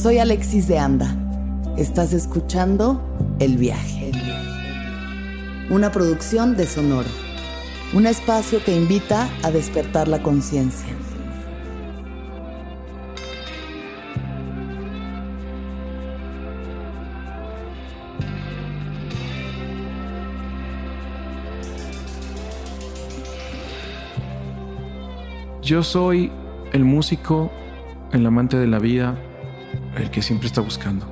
Soy Alexis de Anda. Estás escuchando El Viaje. Una producción de Sonoro. Un espacio que invita a despertar la conciencia. Yo soy el músico, el amante de la vida, el que siempre está buscando.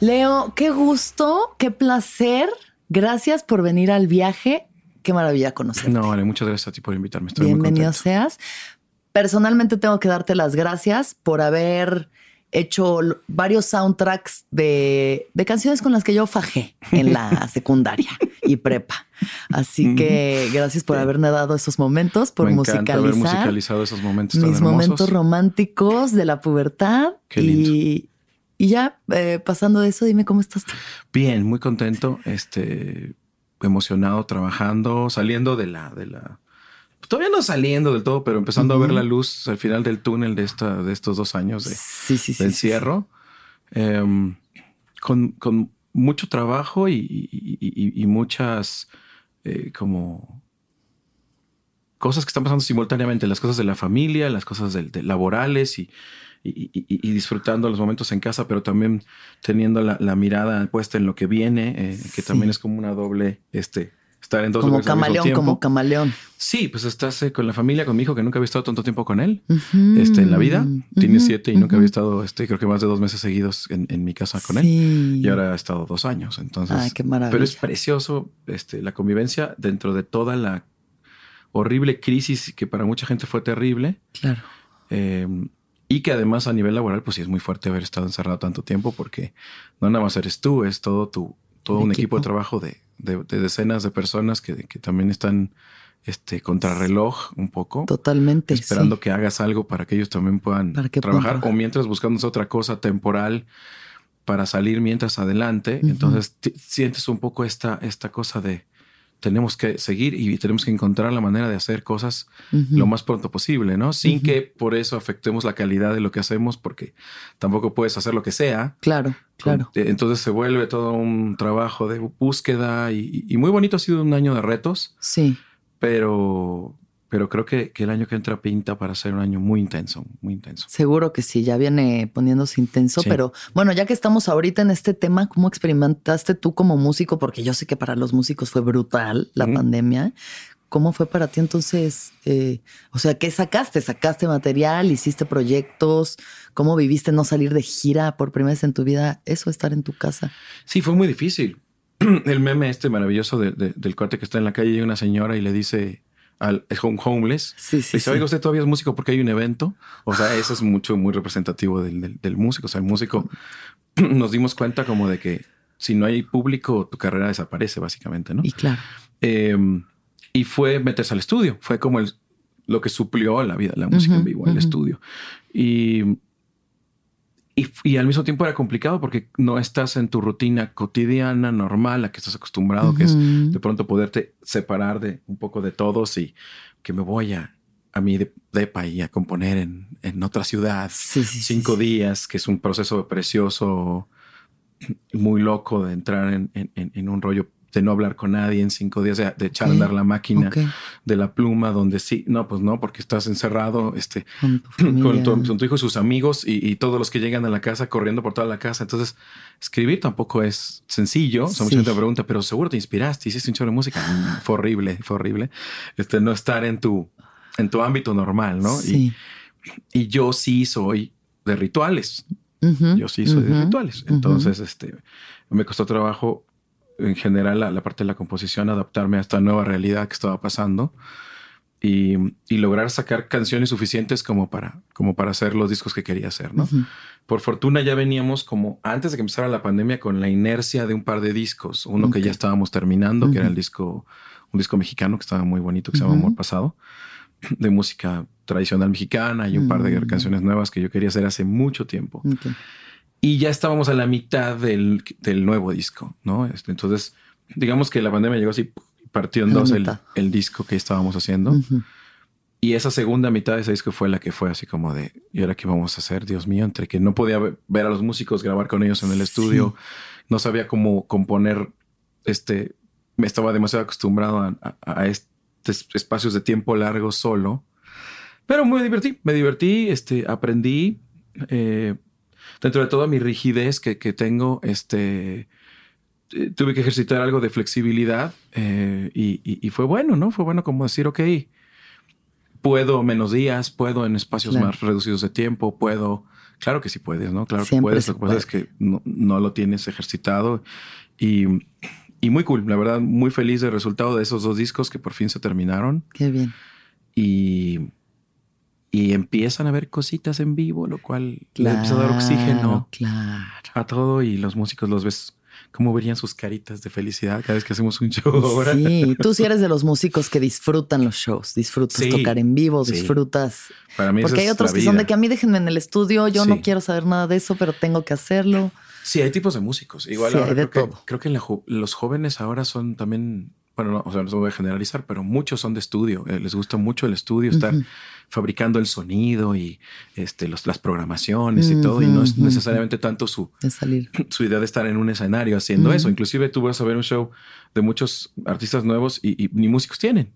Leo, qué gusto, qué placer. Gracias por venir al viaje. Qué maravilla conocerte. No, vale, muchas gracias a ti por invitarme. Estoy Bienvenido muy seas. Personalmente tengo que darte las gracias por haber hecho varios soundtracks de, de canciones con las que yo fajé en la secundaria y prepa. Así que gracias por haberme dado esos momentos, por me encanta haber musicalizar musicalizado esos momentos mis momentos románticos de la pubertad. Qué lindo. Y, y ya eh, pasando de eso, dime cómo estás tú. Bien, muy contento, este, emocionado, trabajando, saliendo de la, de la, todavía no saliendo del todo, pero empezando a ver la luz al final del túnel de esta, de estos dos años de, Sí, sí, sí. de sí, sí. encierro, Em, con, con mucho trabajo y, y- y- y muchas eh, como cosas que están pasando simultáneamente, las cosas de la familia, las cosas de laborales y, y- y- y disfrutando los momentos en casa, pero también teniendo la, la mirada puesta en lo que viene, eh, que Sí. también es como una doble, este, estar en dos Como lugares al mismo camaleón, tiempo. como camaleón. Sí, pues estás eh, con la familia, con mi hijo que nunca había estado tanto tiempo con él este, en la vida. Tiene ujú, siete y nunca había estado, este, creo que más de dos meses seguidos en, en mi casa con él. Y ahora ha estado dos años. Entonces, Ay, qué maravilla. pero es precioso este, la convivencia dentro de toda la horrible crisis que para mucha gente fue terrible. Claro. eh, y que además a nivel laboral, pues sí es muy fuerte haber estado encerrado tanto tiempo porque no nada más eres tú, es todo tu, todo un equipo equipo. de trabajo de, de- de decenas de personas que, que también están este, contrarreloj un poco Totalmente. esperando sí. que hagas algo para que ellos también puedan Para que puedan trabajar o mientras buscando otra cosa temporal para salir mientras adelante. Entonces sientes un poco esta, esta cosa de tenemos que seguir y tenemos que encontrar la manera de hacer cosas lo más pronto posible, ¿no? Sin que por eso afectemos la calidad de lo que hacemos, porque tampoco puedes hacer lo que sea. Claro, claro. Eh, Entonces se vuelve todo un trabajo de búsqueda y, y muy bonito ha sido un año de retos, Sí. pero, pero creo que, que el año que entra pinta para ser un año muy intenso, muy intenso. Seguro que sí, ya viene poniéndose intenso, Sí. pero bueno, ya que estamos ahorita en este tema, ¿cómo experimentaste tú como músico? Porque yo sé que para los músicos fue brutal la pandemia. ¿Cómo fue para ti entonces? Eh, o sea, ¿qué sacaste? ¿Sacaste material? ¿Hiciste proyectos? ¿Cómo viviste no salir de gira por primera vez en tu vida? Eso, estar en tu casa. Sí, fue muy difícil. El meme este maravilloso de- de- del cuate que está en la calle y una señora y le dice al es un homeless, Sí, sí. Dice, sí. oiga, usted todavía es músico porque hay un evento. O sea, eso es mucho, muy representativo del, del- del músico. O sea, el músico nos dimos cuenta como de que si no hay público, tu carrera desaparece, básicamente, ¿no? Y claro. Eh, y fue meterse al estudio. Fue como el, lo que suplió la vida, la música en vivo, el ujú. estudio. Y, y, y al mismo tiempo era complicado porque no estás en tu rutina cotidiana, normal, a que estás acostumbrado, que es de pronto poderte separar de un poco de todos y que me voy a, a mi de- depa y a componer en, en otra ciudad Sí, sí, sí, cinco sí. días, que es un proceso precioso, muy loco de entrar en, en- en- en un rollo de no hablar con nadie en cinco días, de, de echar a andar la máquina de la pluma, donde sí, no, pues no, porque estás encerrado este, Con tu con, familia. tu, con tu hijo y sus amigos y, y todos los que llegan a la casa corriendo por toda la casa. Entonces, escribir tampoco es sencillo. O sea, mucha Sí. gente pregunta, pero seguro te inspiraste, hiciste un chorro de música. Mm, Fue horrible, fue horrible. Este, no estar en tu, en tu ámbito normal, ¿no? Sí. Y, y yo sí soy de rituales. Yo sí soy de rituales. Entonces, este, me costó trabajo en general la, la parte de la composición, adaptarme a esta nueva realidad que estaba pasando y, y lograr sacar canciones suficientes como para, como para hacer los discos que quería hacer, ¿no? Por fortuna ya veníamos como antes de que empezara la pandemia con la inercia de un par de discos. Uno que ya estábamos terminando, que era el disco, un disco mexicano que estaba muy bonito, que se llama. Amor Pasado, de música tradicional mexicana y un par de Mm. canciones nuevas que yo quería hacer hace mucho tiempo. Y ya estábamos a la mitad del, del nuevo disco, ¿no? Este, entonces, digamos que la pandemia llegó así, partió en A la dos el, el disco que estábamos haciendo. Ujú. y esa segunda mitad de ese disco fue la que fue así como de, ¿y ahora qué vamos a hacer? Dios mío, entre que no podía ver a los músicos, grabar con ellos en el estudio, no sabía cómo componer, este, me estaba demasiado acostumbrado a, estos espacios de tiempo largo solo, pero muy divertí, me divertí, este, aprendí, eh, dentro de toda mi rigidez que, tengo, este, eh, tuve que ejercitar algo de flexibilidad eh, y, fue bueno, ¿no? Fue bueno como decir, ok, puedo menos días, puedo en espacios más reducidos de tiempo, puedo. Claro que sí puedes, ¿no? Claro que puedes. Lo que pasa es que no, lo tienes ejercitado y, y, muy cool. La verdad, muy feliz del resultado de esos dos discos que por fin se terminaron. Qué bien. Y, y empiezan a ver cositas en vivo, lo cual le empieza a dar oxígeno a todo y los músicos los ves cómo verían sus caritas de felicidad cada vez que hacemos un show ahora. Sí, tú sí eres de los músicos que disfrutan los shows, disfrutas tocar en vivo, disfrutas. Para mí Porque hay otros que son de que a mí déjenme en el estudio, yo no quiero saber nada de eso, pero tengo que hacerlo. Sí, hay tipos de músicos. Igual ahora creo, Que, creo que los jóvenes ahora son también bueno, no, o sea, no voy a generalizar, pero muchos son de estudio. Eh, les gusta mucho el estudio, estar fabricando el sonido y este, los, las programaciones y todo. Y no es necesariamente tanto su, su idea de estar en un escenario haciendo eso. Inclusive tú vas a ver un show de muchos artistas nuevos y, ni músicos tienen.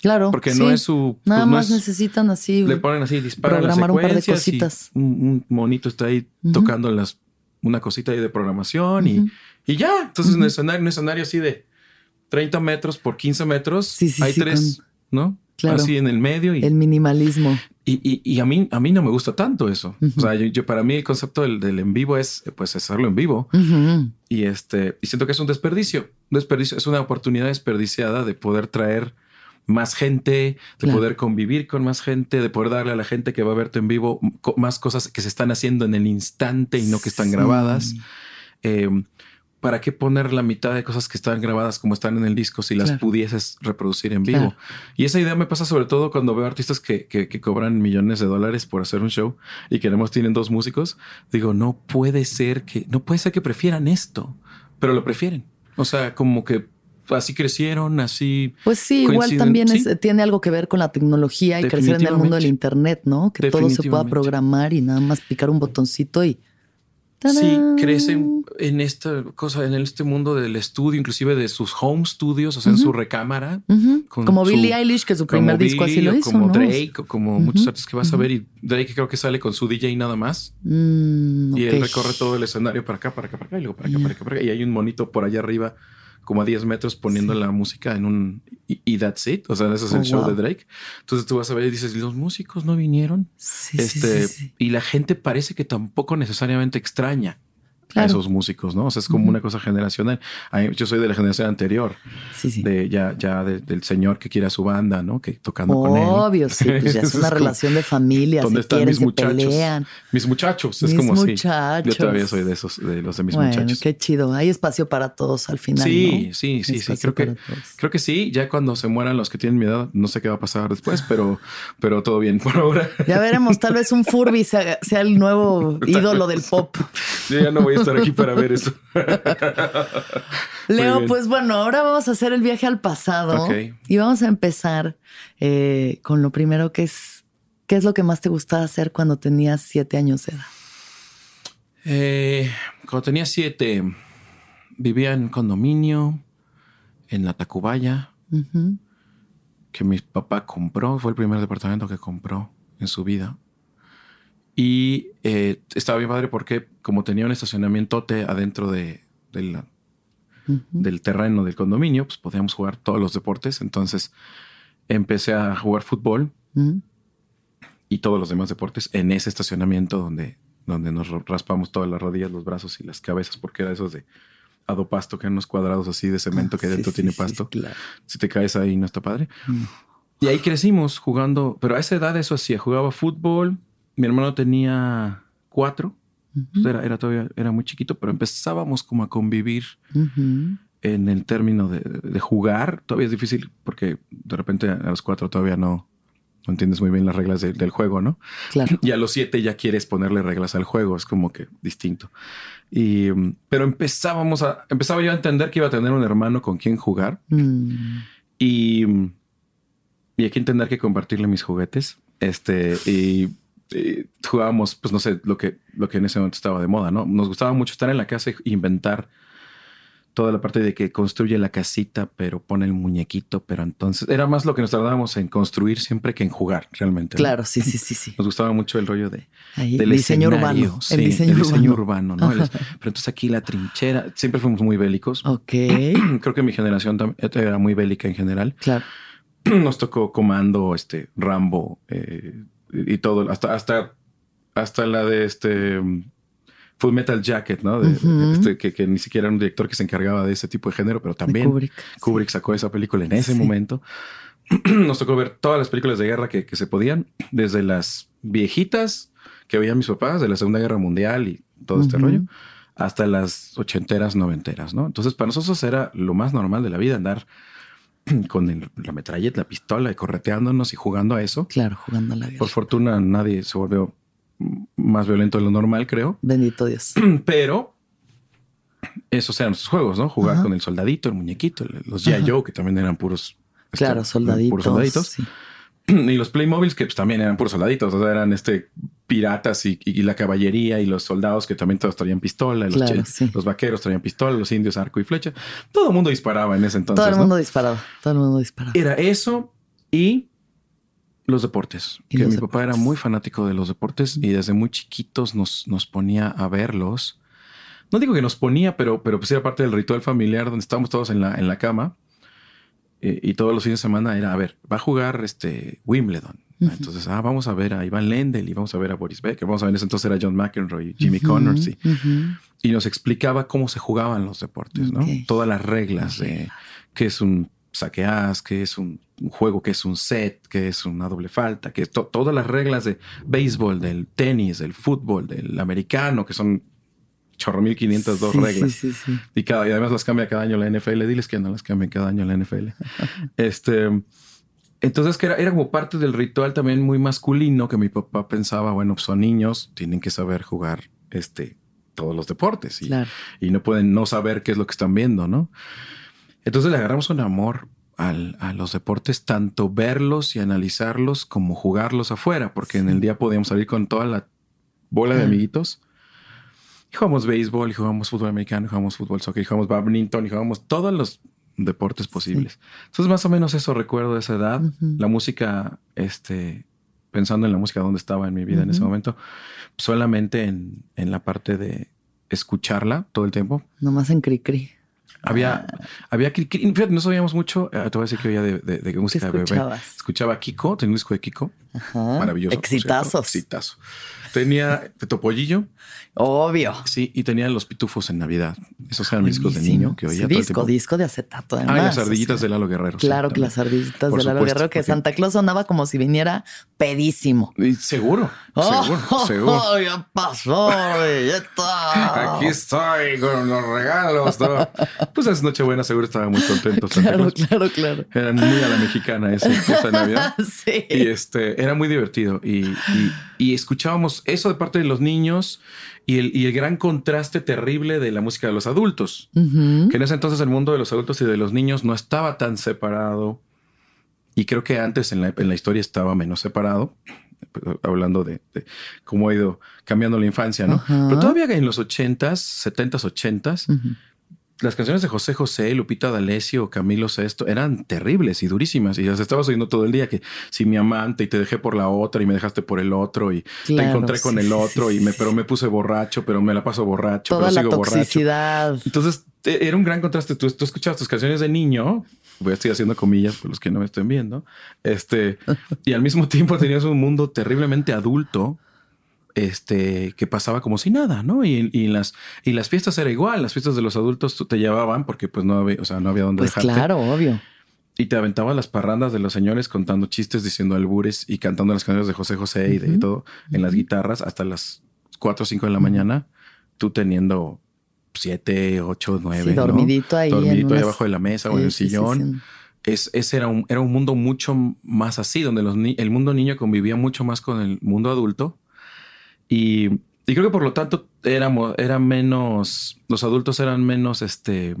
Claro. Porque no es su. Pues, Nada más necesitan así. Le ponen así, disparan las secuencias un par de cositas. un, monito está ahí tocando las, una cosita ahí de programación y, y, ya. Entonces, un escenario, un escenario así de 30 metros por 15 metros, hay tres, ¿no? Claro. Así en el medio. Y, el minimalismo. Y, a, mí, a mí no me gusta tanto eso. O sea, yo, para mí el concepto del, en vivo es pues hacerlo en vivo. Y este, y siento que es un desperdicio. Un desperdicio es una oportunidad desperdiciada de poder traer más gente, de poder convivir con más gente, de poder darle a la gente que va a verte en vivo más cosas que se están haciendo en el instante y no que están grabadas. Eh, ¿para qué poner la mitad de cosas que están grabadas como están en el disco si las pudieses reproducir en vivo? Y esa idea me pasa sobre todo cuando veo artistas que, que, cobran millones de dólares por hacer un show y que además tienen dos músicos. Digo, no puede ser que, no puede ser que prefieran esto, pero lo prefieren. O sea, como que así crecieron, así. Pues sí, igual también tiene algo que ver con la tecnología y crecer en el mundo del Internet, ¿no? Que todo se pueda programar y nada más picar un botoncito y Sí, crecen en esta cosa, en este mundo del estudio, inclusive de sus home studios, o sea, en su recámara. como Billie Eilish, que su primer disco así lo hizo. Como Drake, o como muchos artistas que vas a ver, y Drake creo que sale con su DJ nada más. Mm, y él recorre todo el escenario para acá, para acá, para acá, y luego para acá, para acá, para acá. Y hay un monito por allá arriba como a 10 metros poniendo la música en un y, that's it. O sea, ese es el oh, show de Drake. Entonces tú vas a ver y dices, los músicos no vinieron. este, y la gente parece que tampoco necesariamente extraña a esos músicos, ¿no? O sea, es como una cosa generacional. Yo soy de la generación anterior, de ya, ya del señor que quiere a su banda, ¿no? Que tocando con él. Obvio, sí, pues ya es una relación de familia. ¿Dónde están mis muchachos? Mis muchachos, es como muchachos. Yo todavía soy de esos, de los de mis bueno, muchachos. Qué chido. Hay espacio para todos al final. Sí, sí, sí, sí. Creo que, creo que sí. Ya cuando se mueran los que tienen mi edad, no sé qué va a pasar después, pero, pero todo bien por ahora. Ya veremos. Tal vez un Furby sea, sea el nuevo ídolo del pop. Yo ya no voy a estar aquí para ver eso. Leo, pues bueno, ahora vamos a hacer el viaje al pasado y vamos a empezar eh, con lo primero que es, ¿qué es lo que más te gustaba hacer cuando tenías siete años de edad? Eh, cuando tenía siete, vivía en un condominio en la Tacubaya, que mi papá compró, fue el primer departamento que compró en su vida. Y eh, estaba bien padre porque como tenía un estacionamiento adentro de, del terreno del condominio, pues podíamos jugar todos los deportes. Entonces empecé a jugar fútbol y todos los demás deportes en ese estacionamiento donde, donde nos raspamos todas las rodillas, los brazos y las cabezas, porque era esos de adopasto, que eran unos cuadrados así de cemento que dentro tiene pasto. Si te caes ahí no está padre. Y ahí crecimos jugando, pero a esa edad eso hacía, jugaba fútbol, mi hermano tenía cuatro. era, era, todavía era muy chiquito, pero empezábamos como a convivir en el término de, jugar. Todavía es difícil porque de repente a los cuatro todavía no, no entiendes muy bien las reglas del juego, ¿no? Claro. Y a los siete ya quieres ponerle reglas al juego. Es como que distinto. Y, pero empezábamos a, empezaba yo a entender que iba a tener un hermano con quien jugar. Mm. Y, y hay que entender que compartirle mis juguetes. Este, y, y jugábamos, pues no sé, lo que, lo que en ese momento estaba de moda, ¿no? Nos gustaba mucho estar en la casa e inventar toda la parte de que construye la casita, pero pone el muñequito, pero entonces era más lo que nos tardábamos en construir siempre que en jugar realmente. Claro, sí, sí, sí, sí. Nos gustaba mucho el rollo de del diseño urbano, el diseño, urbano. ¿no? pero entonces aquí la trinchera, siempre fuimos muy bélicos. Ok. Creo que mi generación era muy bélica en general. Claro. Nos tocó Comando, este Rambo eh, y todo, hasta hasta hasta la de este Full Metal Jacket, ¿no? Este, que, ni siquiera era un director que se encargaba de ese tipo de género, pero también Kubrick, sacó esa película en ese momento. Nos tocó ver todas las películas de guerra que, se podían, desde las viejitas que veían mis papás de la Segunda Guerra Mundial y todo este rollo, hasta las ochenteras, noventeras, ¿no? Entonces, para nosotros era lo más normal de la vida andar con la metralleta, la pistola y correteándonos y jugando a eso. Claro, jugando a la guerra. Por fortuna nadie se volvió más violento de lo normal, creo. Bendito Dios. Pero esos eran sus juegos, ¿no? Jugar con el soldadito, el muñequito, los G.I. Joe, que también eran puros. Este, claro, soldaditos. Puros soldaditos. Y los Playmobiles, que pues, también eran puros soldaditos, o sea, eran este piratas y, la caballería y los soldados que también todos traían pistola, los, vaqueros traían pistola, los indios arco y flecha. Todo el mundo disparaba en ese entonces. Todo el mundo disparaba, todo el mundo disparaba. Era eso y los deportes. que mi papá era muy fanático de los deportes y desde muy chiquitos nos, nos ponía a verlos. No digo que nos ponía, pero, pero pues era parte del ritual familiar donde estábamos todos en la, en la cama. Eh, y todos los fines de semana era, a ver, va a jugar este Wimbledon. Entonces, ah, vamos a ver a Iván Lendl y vamos a ver a Boris Becker. Vamos a ver, entonces era John McEnroe y Jimmy Connors. Y, nos explicaba cómo se jugaban los deportes, ¿no? Todas las reglas de qué es un saqueas, que es un, juego, que es un set, que es una doble falta, que todas las reglas de béisbol, del tenis, del fútbol, del americano, que son chorro 1502 reglas. y, cada, y además las cambia cada año la NFL. Diles que no las cambia cada año la NFL. este, entonces, que era, era, como parte del ritual también muy masculino que mi papá pensaba, bueno, pues son niños, tienen que saber jugar este, todos los deportes y, y no pueden no saber qué es lo que están viendo, ¿no? Entonces le agarramos un amor a los deportes, tanto verlos y analizarlos como jugarlos afuera, porque en el día podíamos salir con toda la bola de amiguitos. Y jugamos béisbol, y jugamos fútbol americano, y jugamos fútbol soccer, y jugamos badminton, y jugamos todos los deportes posibles. Entonces, más o menos eso recuerdo de esa edad. La música, este, pensando en la música donde estaba en mi vida en ese momento, solamente en, en, la parte de escucharla todo el tiempo. Nomás en cri cri. Había, ah. había, fíjate, no sabíamos mucho. Eh, te voy a decir que oía de, de, de música de bebé. Escuchaba Kiko, tenía un disco de Kiko. Maravilloso. Exitazos. Exitazo. Tenía de Topollillo. Obvio. Sí, y tenía los pitufos en Navidad. Esos eran mis discos de niño que oía. disco, disco de acetato. Además, ah, las ardillitas de Lalo Guerrero. Claro que las ardillitas de Lalo Guerrero, que Santa Claus sonaba como si viniera pedísimo. seguro, oh, seguro, seguro. ya pasó, Aquí estoy con los regalos. Pues es Nochebuena, seguro estaba muy contento. claro, claro, claro. Eran muy a la mexicana esa, esa Navidad. sí. Y este, era muy divertido. y, y escuchábamos eso de parte de los niños y el, y el gran contraste terrible de la música de los adultos, que en ese entonces el mundo de los adultos y de los niños no estaba tan separado y creo que antes en la, en la historia estaba menos separado, hablando de, cómo ha ido cambiando la infancia, ¿no? Pero todavía en los 80s, 70s, 80s, las canciones de José José, Lupita D'Alessio, Camilo Sesto eran terribles y durísimas y las estabas oyendo todo el día que si mi amante y te dejé por la otra y me dejaste por el otro y te encontré con el otro y me pero me puse borracho, pero me la paso borracho, Toda pero la toxicidad. Entonces e, era un gran contraste. Tú, tú escuchabas tus canciones de niño, voy a estoy haciendo comillas por los que no me estén viendo, este y al mismo tiempo tenías un mundo terriblemente adulto este, que pasaba como si nada, ¿no? Y, y, las, y las fiestas era igual, las fiestas de los adultos te llevaban porque pues no había, o sea, no había dónde pues claro, obvio. Y te aventaban las parrandas de los señores contando chistes, diciendo albures y cantando las canciones de José José y de todo en las guitarras hasta las 4 o 5 de la mañana, tú teniendo 7, 8, 9. dormidito ahí. Dormidito ahí abajo de la mesa o en el sillón. Es, ese era un, era un mundo mucho más así, donde los, el mundo niño convivía mucho más con el mundo adulto y, creo que por lo tanto éramos, eran menos, los adultos eran menos este,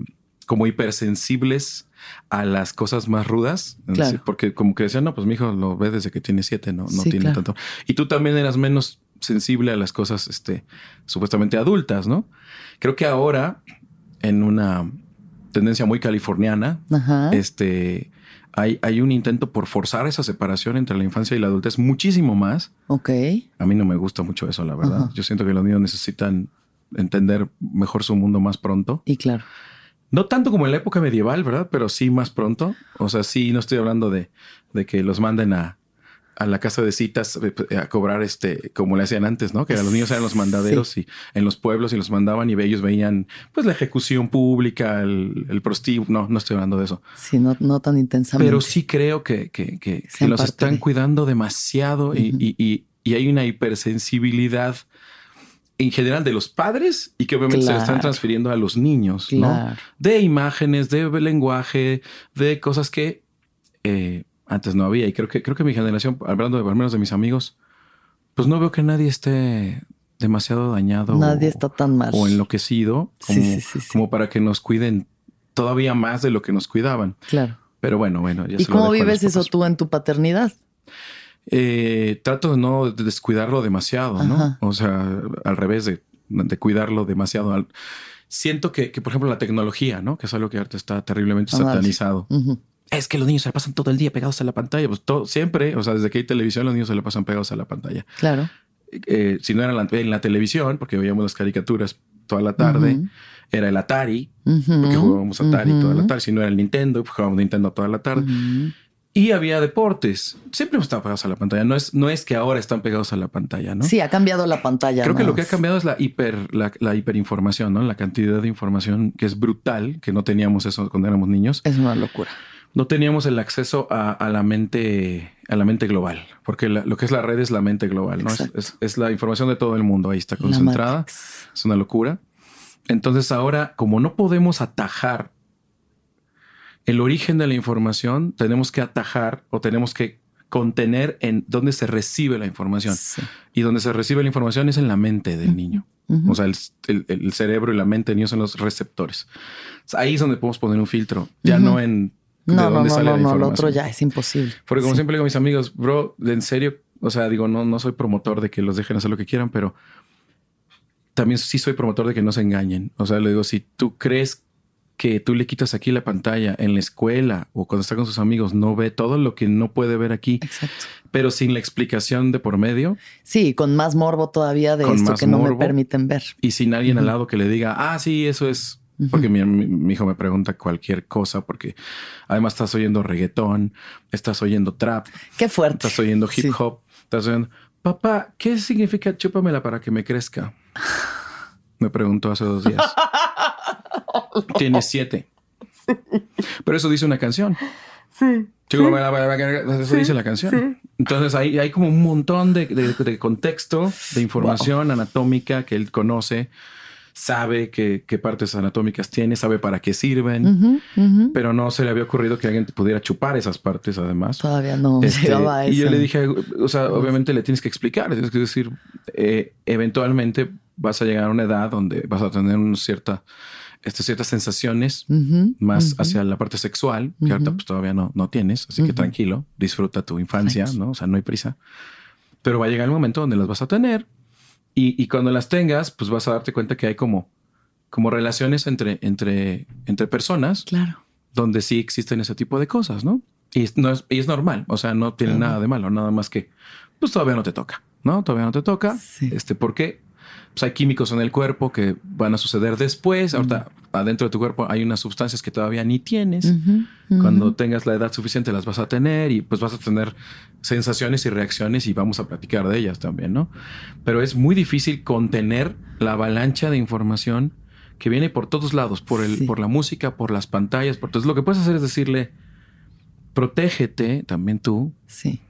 como hipersensibles a las cosas más rudas. Porque como que decían, no, pues mi hijo lo ve desde que tiene siete, no, no tiene tanto. Y tú también eras menos sensible a las cosas este, supuestamente adultas, ¿no? Creo que ahora, en una tendencia muy californiana, este hay, hay, un intento por forzar esa separación entre la infancia y la adultez muchísimo más. Ok. A mí no me gusta mucho eso, la verdad. Yo siento que los niños necesitan entender mejor su mundo más pronto. Y claro. No tanto como en la época medieval, ¿verdad? Pero sí más pronto. O sea, sí, no estoy hablando de, de que los manden a, a la casa de citas eh, a cobrar este, como le hacían antes, ¿no? Que los niños eran los mandaderos y en los pueblos y los mandaban y ellos veían pues la ejecución pública, el, el prostíbulo. No, no estoy hablando de eso. Sí, no, no tan intensamente. Pero sí creo que, que, que, los están cuidando demasiado y, y, y, hay una hipersensibilidad en general de los padres y que obviamente se están transfiriendo a los niños, ¿no? De imágenes, de lenguaje, de cosas que eh, antes no había. Y creo que, creo que mi generación, hablando de al menos de mis amigos, pues no veo que nadie esté demasiado dañado. Nadie está tan mal. O enloquecido como, como para que nos cuiden todavía más de lo que nos cuidaban. Claro. Pero bueno, bueno. Ya ¿Y cómo vives eso tú en tu paternidad? Eh, trato de no descuidarlo demasiado, ¿no? O sea, al revés de, de cuidarlo demasiado. Siento que, que, por ejemplo, la tecnología, ¿no? Que es algo que ahorita está terriblemente satanizado es que los niños se la pasan todo el día pegados a la pantalla. Pues todo, siempre, o sea, desde que hay televisión, los niños se la pasan pegados a la pantalla. Claro. Eh, si no era en la, televisión, porque veíamos las caricaturas toda la tarde, era el Atari, porque jugábamos Atari toda la tarde. Si no era el Nintendo, pues jugábamos Nintendo toda la tarde. Y había deportes. Siempre estado pegados a la pantalla. No es, no es que ahora están pegados a la pantalla, ¿no? Sí, ha cambiado la pantalla. Creo que lo que ha cambiado es la hiper, la, la, hiperinformación, ¿no? La cantidad de información que es brutal, que no teníamos eso cuando éramos niños. Es una locura no teníamos el acceso a, la mente a la mente global, porque lo que es la red es la mente global, ¿no? Es, la información de todo el mundo ahí está concentrada. Es una locura. Entonces ahora, como no podemos atajar el origen de la información, tenemos que atajar o tenemos que contener en dónde se recibe la información. Y donde se recibe la información es en la mente del niño. O sea, el, cerebro y la mente del niño son los receptores. Ahí es donde podemos poner un filtro, ya no en no, no, no, no, no, lo otro ya es imposible. Porque como siempre digo a mis amigos, bro, en serio, o sea, digo, no, no soy promotor de que los dejen hacer lo que quieran, pero también sí soy promotor de que no se engañen. O sea, le digo, si tú crees que tú le quitas aquí la pantalla en la escuela o cuando está con sus amigos, no ve todo lo que no puede ver aquí. Exacto. Pero sin la explicación de por medio. Sí, con más morbo todavía de esto que no me permiten ver. Y sin alguien al lado que le diga, ah, sí, eso es porque mi, hijo me pregunta cualquier cosa, porque además estás oyendo reggaetón, estás oyendo trap. Qué fuerte. Estás oyendo hip hop, estás oyendo, papá, ¿qué significa chúpamela para que me crezca? Me preguntó hace dos días. Tiene siete. Pero eso dice una canción. Sí. Eso dice la canción. Entonces hay, hay como un montón de, de, contexto, de información anatómica que él conoce sabe qué, partes anatómicas tiene, sabe para qué sirven, pero no se le había ocurrido que alguien pudiera chupar esas partes además. Todavía no este, Y yo le dije, o sea, obviamente le tienes que explicar, tienes que decir, eh, eventualmente vas a llegar a una edad donde vas a tener una cierta, este, ciertas sensaciones más hacia la parte sexual, que ahorita pues todavía no, no tienes, así que tranquilo, disfruta tu infancia, ¿no? O sea, no hay prisa. Pero va a llegar el momento donde las vas a tener y, cuando las tengas, pues vas a darte cuenta que hay como, como relaciones entre, entre, entre personas. Claro. Donde sí existen ese tipo de cosas, ¿no? Y, no es, y es normal. O sea, no tiene nada de malo, nada más que, pues todavía no te toca, ¿no? Todavía no te toca. Este, ¿por qué? Pues hay químicos en el cuerpo que van a suceder después. Ahorita adentro de tu cuerpo hay unas sustancias que todavía ni tienes. Cuando tengas la edad suficiente las vas a tener y pues vas a tener sensaciones y reacciones y vamos a platicar de ellas también, ¿no? Pero es muy difícil contener la avalancha de información que viene por todos lados, por, el, por la música, por las pantallas. Por... Entonces lo que puedes hacer es decirle, protégete también tú. Sí.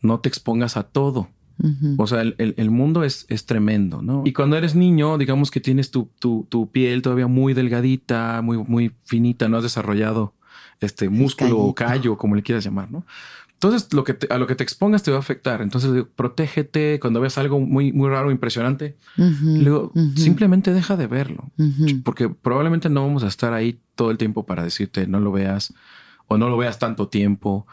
No te expongas a todo. O sea, el, mundo es, es, tremendo, ¿no? Y cuando eres niño, digamos que tienes tu, tu, tu, piel todavía muy delgadita, muy, muy finita, no has desarrollado este músculo o callo, como le quieras llamar, ¿no? Entonces, lo que a lo que te expongas te va a afectar. Entonces, protégete cuando veas algo muy, muy raro, impresionante. luego, simplemente deja de verlo. Porque probablemente no vamos a estar ahí todo el tiempo para decirte no lo veas o no lo veas tanto tiempo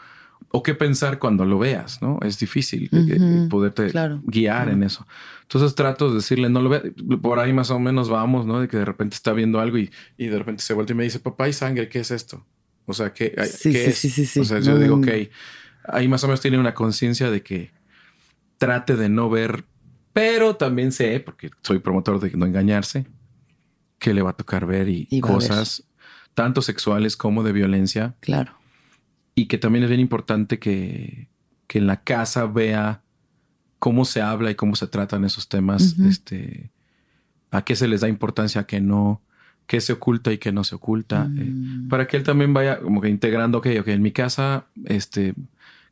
o qué pensar cuando lo veas, ¿no? Es difícil eh, poderte guiar en eso. Entonces trato de decirle, no lo veas. Por ahí más o menos vamos, ¿no? De que de repente está viendo algo y, y de repente se vuelve y me dice, papá, hay sangre, ¿qué es esto? O sea, ¿qué, sí, ¿qué sí, sí, sí, O sea, yo digo, ok, ahí más o menos tiene una conciencia de que trate de no ver, pero también sé, porque soy promotor de no engañarse, que le va a tocar ver y, cosas tanto sexuales como de violencia. Claro. Y que también es bien importante que, que en la casa vea cómo se habla y cómo se tratan esos temas, este, a qué se les da importancia, a qué no, qué se oculta y qué no se oculta, eh, mm. para que él también vaya como que integrando, ok, ok, en mi casa, este,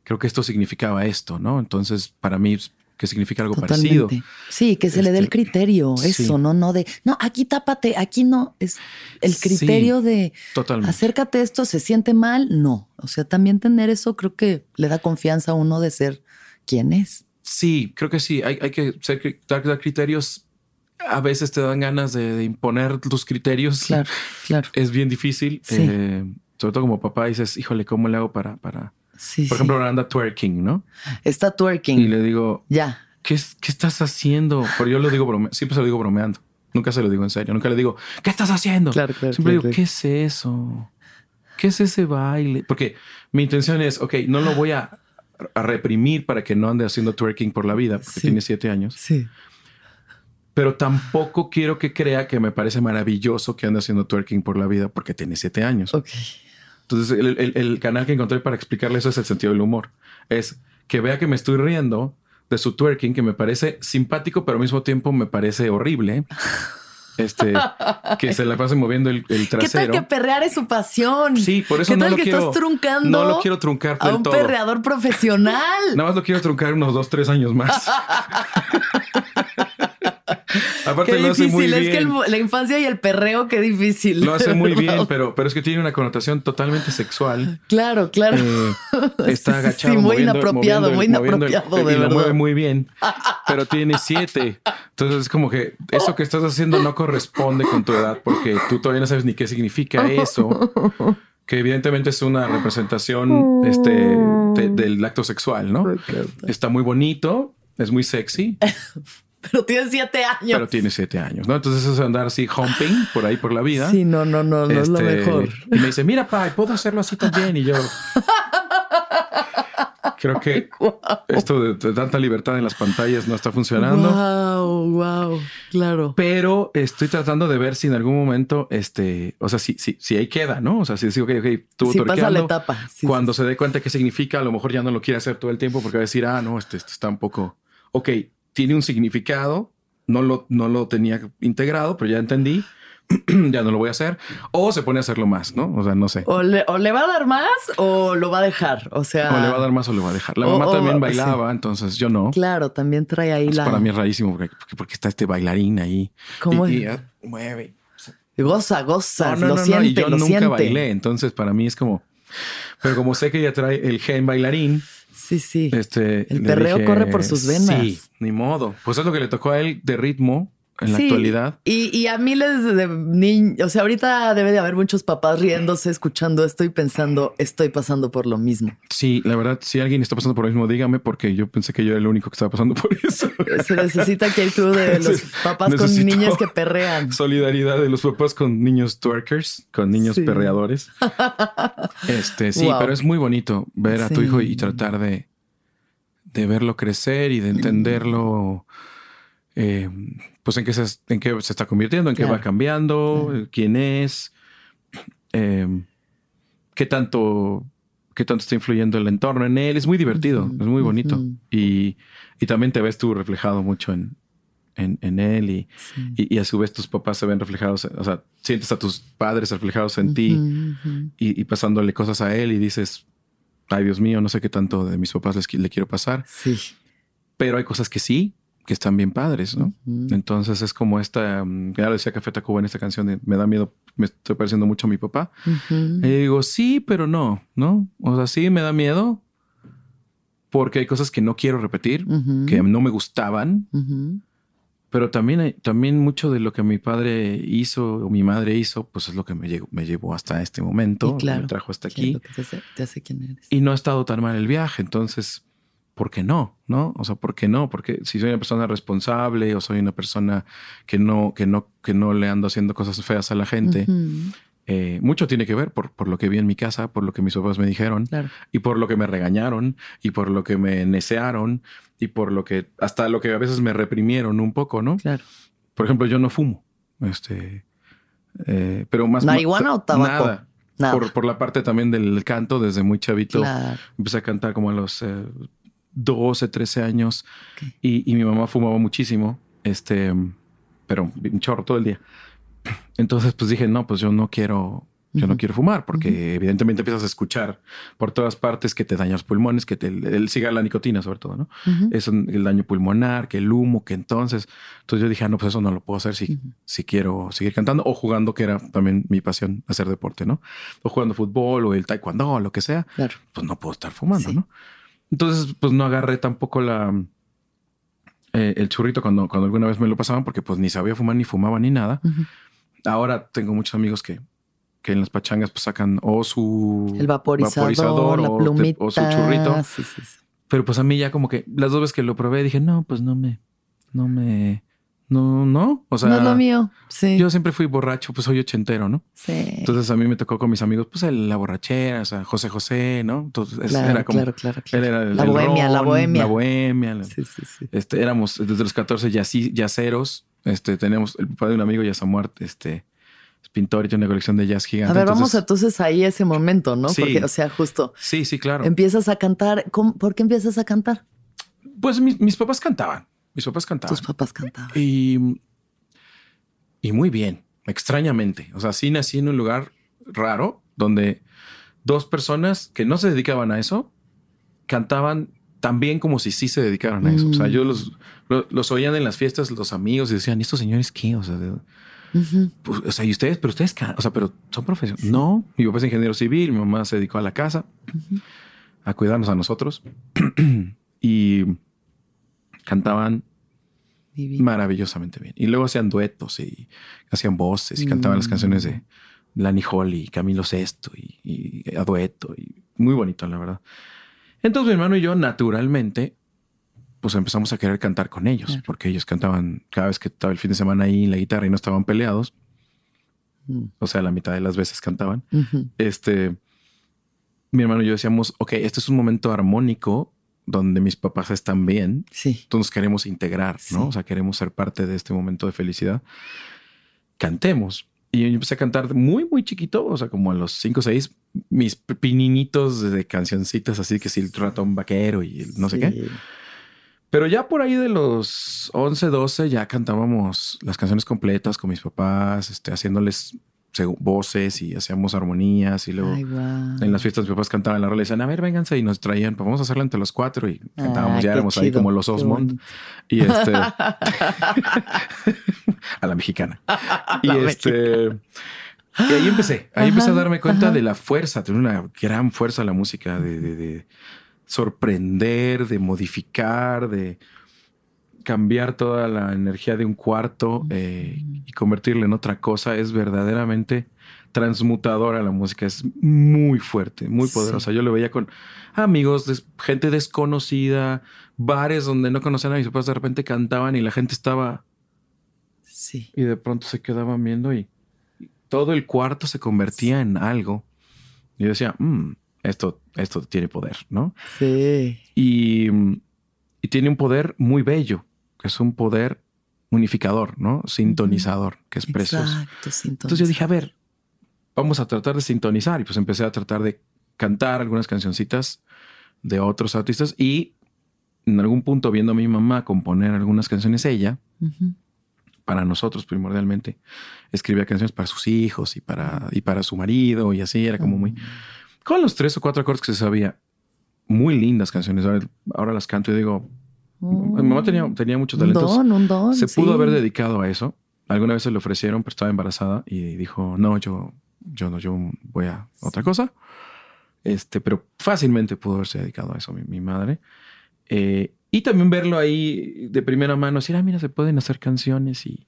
creo que esto significaba esto, ¿no? Entonces, para mí, que significa algo parecido. Sí, que se le dé el este, criterio, eso, no, no de, no, aquí tápate, aquí no, es el criterio de totalmente. acércate esto, se siente mal, no. O sea, también tener eso creo que le da confianza a uno de ser quien es. Sí, creo que sí, hay, hay que ser, dar criterios. A veces te dan ganas de, imponer tus criterios. Claro, claro. Es bien difícil. Eh, sobre todo como papá dices, híjole, ¿cómo le hago para, para, por ejemplo, ahora anda twerking, ¿no? Está twerking. Y le digo, ya. ¿qué, qué estás haciendo? Pero yo lo digo bromeando, siempre se lo digo bromeando. Nunca se lo digo en serio. Nunca le digo, ¿qué estás haciendo? Claro, claro. Siempre digo, ¿qué es eso? ¿Qué es ese baile? Porque mi intención es, ok, no lo voy a, reprimir para que no ande haciendo twerking por la vida, porque tiene siete años. Sí. Pero tampoco quiero que crea que me parece maravilloso que ande haciendo twerking por la vida porque tiene siete años. Ok. Entonces, el, canal que encontré para explicarle eso es el sentido del humor. Es que vea que me estoy riendo de su twerking, que me parece simpático, pero al mismo tiempo me parece horrible. Este, que se la pase moviendo el, trasero. ¿Qué tal que perrear es su pasión? Sí, por eso no lo que estás truncando. No lo quiero truncar a un perreador profesional. Nada más lo quiero truncar unos dos, tres años más. Aparte qué lo hace muy bien. Es que la infancia y el perreo, qué difícil. Lo hace muy bien, pero, pero es que tiene una connotación totalmente sexual. Claro, claro. Eh, está agachado. Sí, muy inapropiado, muy inapropiado, de y lo mueve muy bien, pero tiene siete. Entonces es como que eso que estás haciendo no corresponde con tu edad porque tú todavía no sabes ni qué significa eso. Que evidentemente es una representación este, del acto sexual, ¿no? Está muy bonito, es muy sexy. Pero tiene siete años. Pero tiene siete años, ¿no? Entonces es andar así humping por ahí por la vida. Sí, no, no, no, no es lo este, mejor. Y me dice, mira, pa, puedo hacerlo así también. Y yo creo que esto de, tanta libertad en las pantallas no está funcionando. Wow, wow, claro. Pero estoy tratando de ver si en algún momento, este, o sea, si, si, si ahí queda, ¿no? O sea, si digo, ok, ok, tú sí, pasa la etapa. cuando se dé cuenta qué significa, a lo mejor ya no lo quiere hacer todo el tiempo porque va a decir, ah, no, este, este está un poco, ok, tiene un significado, no lo, no lo tenía integrado, pero ya entendí. ya no lo voy a hacer. O se pone a hacerlo más, ¿no? O sea, no sé. O le, va a dar más o lo va a dejar. O sea. O le va a dar más o le va a dejar. La mamá también bailaba, entonces yo no. Claro, también trae ahí la. Para mí es rarísimo porque, porque, está este bailarín ahí. ¿Cómo? Y, mueve. Goza, goza. No, no, lo siente, y yo nunca bailé. Entonces para mí es como. Pero como sé que ella trae el gen bailarín, Sí, sí. Este, el perreo corre por sus venas. Sí, ni modo. Pues es lo que le tocó a él de ritmo en la actualidad. Y, y, a miles de niños, o sea, ahorita debe de haber muchos papás riéndose, escuchando esto y pensando, estoy pasando por lo mismo. Sí, la verdad, si alguien está pasando por lo mismo, dígame, porque yo pensé que yo era el único que estaba pasando por eso. Se necesita que hay tú de los papás con niñas que perrean. Solidaridad de los papás con niños twerkers, con niños perreadores. Este, sí, pero es muy bonito ver a tu hijo y tratar de, de verlo crecer y de entenderlo. Eh, pues en qué se, en qué se está convirtiendo, en qué va cambiando, quién es, em, qué tanto qué tanto está influyendo el entorno en él. Es muy divertido, es muy bonito. y, también te ves tú reflejado mucho en, en, él y, y, a su vez tus papás se ven reflejados, o sea, sientes a tus padres reflejados en ti y, pasándole cosas a él y dices, ay Dios mío, no sé qué tanto de mis papás les, le quiero pasar. Sí. Pero hay cosas que sí que están bien padres, ¿no? Entonces es como esta, mm, ya lo decía Café Tacuba en esta canción de Me da miedo, me estoy pareciendo mucho a mi papá. Y digo, sí, pero no, ¿no? O sea, sí me da miedo, porque hay cosas que no quiero repetir, Ujú. que no me gustaban, pero también, hay- también mucho de lo que mi padre hizo o mi madre hizo, pues es lo que me, llegó, me llevó hasta este momento, Y claro, me trajo hasta aquí. lo que te hace, te hace quién eres. Y no ha estado tan mal el viaje, entonces, ¿por qué no? ¿No? O sea, ¿por qué no? Porque si soy una persona responsable o soy una persona que no, que no, que no le ando haciendo cosas feas a la gente, eh, mucho tiene que ver por, por lo que vi en mi casa, por lo que mis papás me dijeron Claro. y por lo que me regañaron y por lo que me necearon y por lo que hasta lo que a veces me reprimieron un poco, ¿no? Claro. Por ejemplo, yo no fumo, este, eh, pero más ¿Marihuana o tabaco? Nada. Nada. Por, por la parte también del canto, desde muy chavito, Claro. empecé a cantar como a los eh, 12, 13 años y, y mi mamá fumaba muchísimo, este, pero un chorro todo el día. Entonces, pues dije, no, pues yo no quiero, yo no quiero fumar, porque evidentemente empiezas a escuchar por todas partes que te dañan los pulmones, que te, el, siga la nicotina sobre todo, ¿no? Ujú. Es un- el daño pulmonar, que el humo, que entonces. Entonces yo dije, ah, no, pues eso no lo puedo hacer si, si quiero seguir cantando o jugando, que era también mi pasión, hacer deporte, ¿no? O jugando fútbol o el taekwondo o lo que sea, Claro. pues no puedo estar fumando, Sí. ¿no? Entonces, pues no agarré tampoco la eh, el churrito cuando, cuando alguna vez me lo pasaban, porque pues ni sabía fumar, ni fumaba, ni nada. Ahora tengo muchos amigos que, que en las pachangas pues sacan o su El vaporizador, la o, su churrito. Sí, sí, sí. Pero pues a mí ya como que las dos veces que lo probé dije, no, pues no me, no me, no, no. O sea, no es lo mío. Sí. yo siempre fui borracho, pues soy ochentero, ¿no? sí. Entonces a mí me tocó con mis amigos, pues el- la borrachera, o sea, José José, ¿no? Entonces es- claro, era como, claro, claro, él claro. era el, La el bohemia, la bohemia. La bohemia. la- Sí, sí, sí. este, éramos desde los 14 yací- yaceros. Este, tenemos el papá de un amigo ya se ha muerto, este, es pintor y tiene una colección de jazz gigante. A ver, vamos Entonces, entonces ahí a ese momento, ¿no? Sí. Porque, o sea, justo Sí, sí, claro. empiezas a cantar. ¿Cómo- ¿Por qué empiezas a cantar? Pues mis, mis papás cantaban. Mis papás cantaban. Tus papás cantaban. Y, y muy bien, extrañamente. O sea, sí nací en un lugar raro donde dos personas que no se dedicaban a eso cantaban tan bien como si sí se dedicaran a eso. O sea, Mm. yo los, lo- los oían en las fiestas, los amigos, y decían, ¿y estos señores qué? O sea, de- pues, o sea, y ustedes, pero ustedes, o sea, pero son profesionales. No, mi papá es ingeniero civil, mi mamá se dedicó a la casa, Ujú. a cuidarnos a nosotros. y cantaban Divino. maravillosamente bien. Y luego hacían duetos y hacían voces y cantaban las Mm. canciones de Lani Holly y Camilo Sesto y, y a dueto y muy bonito, la verdad. Entonces mi hermano y yo naturalmente pues empezamos a querer cantar con ellos Claro. porque ellos cantaban cada vez que estaba el fin de semana ahí en la guitarra y no estaban peleados, Mm. o sea, la mitad de las veces cantaban. Este, mi hermano y yo decíamos, ok, este es un momento armónico donde mis papás están bien, Sí. entonces queremos integrar, ¿no? Sí. O sea, queremos ser parte de este momento de felicidad. Cantemos. Y yo empecé a cantar muy, muy chiquito, o sea, como a los 5 o 6, mis pininitos de cancioncitas, así que si el ratón vaquero y el no sé qué. Pero ya por ahí de los 11, 12 ya cantábamos las canciones completas con mis papás, este, haciéndoles voces y hacíamos armonías y luego Ay, en las fiestas mis papás cantaban la rola y decían, a ver, vénganse y nos traían, pues vamos a hacerla entre los cuatro y cantábamos, Ah, ya éramos ahí como los Osmond y este a la mexicana. y este y ahí empecé, ahí empecé a darme cuenta ajá. de la fuerza, tiene una gran fuerza la música de, de- de sorprender, de modificar, de cambiar toda la energía de un cuarto eh, y convertirla en otra cosa es verdaderamente transmutadora la música, es muy fuerte, muy Sí. poderosa. Yo lo veía con amigos, des- gente desconocida, bares donde no conocían a mis papás, de repente cantaban y la gente estaba Sí. y de pronto se quedaban viendo y todo el cuarto se convertía en algo. Y yo decía, "Mm, esto, esto tiene poder, ¿no? Sí. Y, y tiene un poder muy bello, es un poder unificador, ¿no? Sintonizador, que es precioso. Exacto. Entonces yo dije, a ver, vamos a tratar de sintonizar. Y pues empecé a tratar de cantar algunas cancioncitas de otros artistas y en algún punto viendo a mi mamá componer algunas canciones ella, para nosotros primordialmente, escribía canciones para sus hijos y para, y para su marido y así, era como muy... Con los tres o cuatro acordes que se sabía, muy lindas canciones. Ahora, ahora las canto y digo, mi mamá tenía, tenía muchos un talentos. don, un don. Se sí. pudo haber dedicado a eso. Alguna vez se le ofrecieron, pero estaba embarazada y dijo, no, yo, yo no, yo voy a otra cosa. Este, pero fácilmente pudo haberse dedicado a eso mi, mi madre. Eh, y también verlo ahí de primera mano, decir, ah, mira, se pueden hacer canciones y,